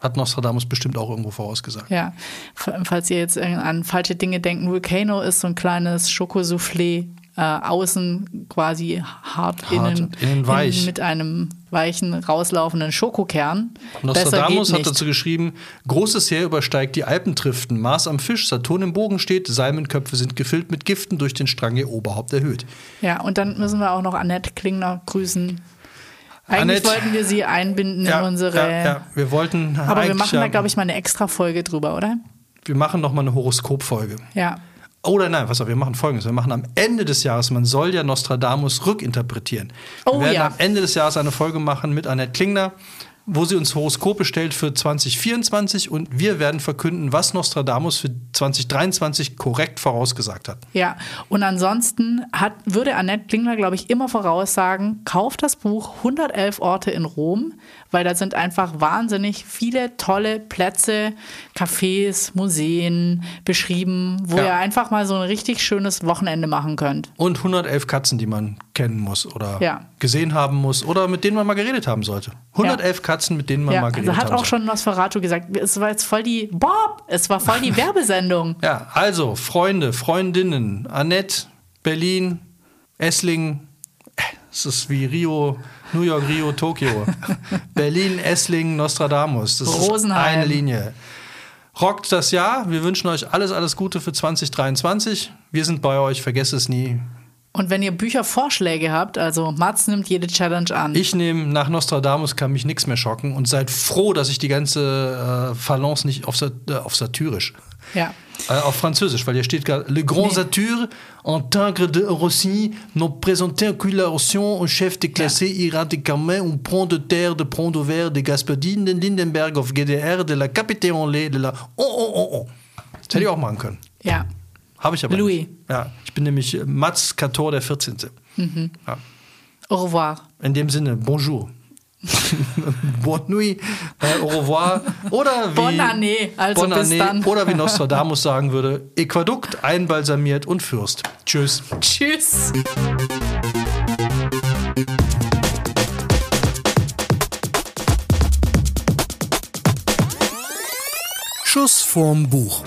Hat Nostradamus bestimmt auch irgendwo vorausgesagt. Ja, falls ihr jetzt an falsche Dinge denken, Volcano ist so ein kleines Schokosoufflé, äh, außen quasi hart, Hart innen, innen weich. mit einem weichen, rauslaufenden Schokokern. Nostradamus hat dazu geschrieben: Großes Heer übersteigt die Alpentriften, Mars am Fisch, Saturn im Bogen steht, Salmenköpfe sind gefüllt mit Giften, durch den Strang ihr Oberhaupt erhöht. Ja, und dann müssen wir auch noch Annette Klingner grüßen. Eigentlich Annette- wollten wir sie einbinden in unsere. ja, ja. Wir wollten. Aber wir machen da, ja- glaube ich, mal eine extra Folge drüber, oder? Wir machen noch mal eine Horoskopfolge. Ja. Oder nein, pass auf, wir machen folgendes. Wir machen am Ende des Jahres, man soll ja Nostradamus rückinterpretieren. Oh wir werden ja. am Ende des Jahres eine Folge machen mit Annette Klingner, wo sie uns Horoskope stellt für 2024 und wir werden verkünden, was Nostradamus für 2023 korrekt vorausgesagt hat. Ja, und ansonsten hat, würde Annette Klingler, glaube ich, immer voraussagen, kauft das Buch 111 Orte in Rom, weil da sind einfach wahnsinnig viele tolle Plätze, Cafés, Museen beschrieben, wo Ja. ihr einfach mal so ein richtig schönes Wochenende machen könnt. Und 111 Katzen, die man kennen muss oder Ja. gesehen haben muss oder mit denen man mal geredet haben sollte. 111 Katzen, mit denen man Ja, mal geredet also hat haben auch sollte. schon Nosferatu gesagt, es war jetzt voll die Bob, es war voll die Werbesendung. Ja, also Freunde, Freundinnen, Annette, Berlin, Esslingen, es ist wie Rio, New York, Rio, Tokio. Berlin, Esslingen, Nostradamus. Das Rosenheim. ist eine Linie. Rockt das Jahr. Wir wünschen euch alles, alles Gute für 2023. Wir sind bei euch, vergesst es nie. Und wenn ihr Büchervorschläge habt, also Mats nimmt jede Challenge an. Ich nehme nach Nostradamus kann mich nichts mehr schocken und seid froh, dass ich die ganze äh, nicht auf, äh, auf Satyrisch ja. Äh, auf Französisch, weil hier steht gerade Le Grand Nee. Satur en tigre de Rossi nous présentait accularation au chef de classé ira de Carmen un pont de terre de pont d'Auvert de Gaspadine de Lindenberg auf GDR de la Capitaine en de la oh oh oh oh. Das hätte ich auch machen können. Ja. Habe ich aber Louis. nicht. Ja, ich bin nämlich äh, Mats Kator der 14. Ja. Au revoir. In dem Sinne, bonjour. Bonne nuit, äh, au revoir. Oder wie, Bonne année, also Bonne bis année. dann. Oder wie Nostradamus sagen würde, Äquadukt, einbalsamiert und Fürst. Tschüss. Tschüss. Schuss vorm Buch.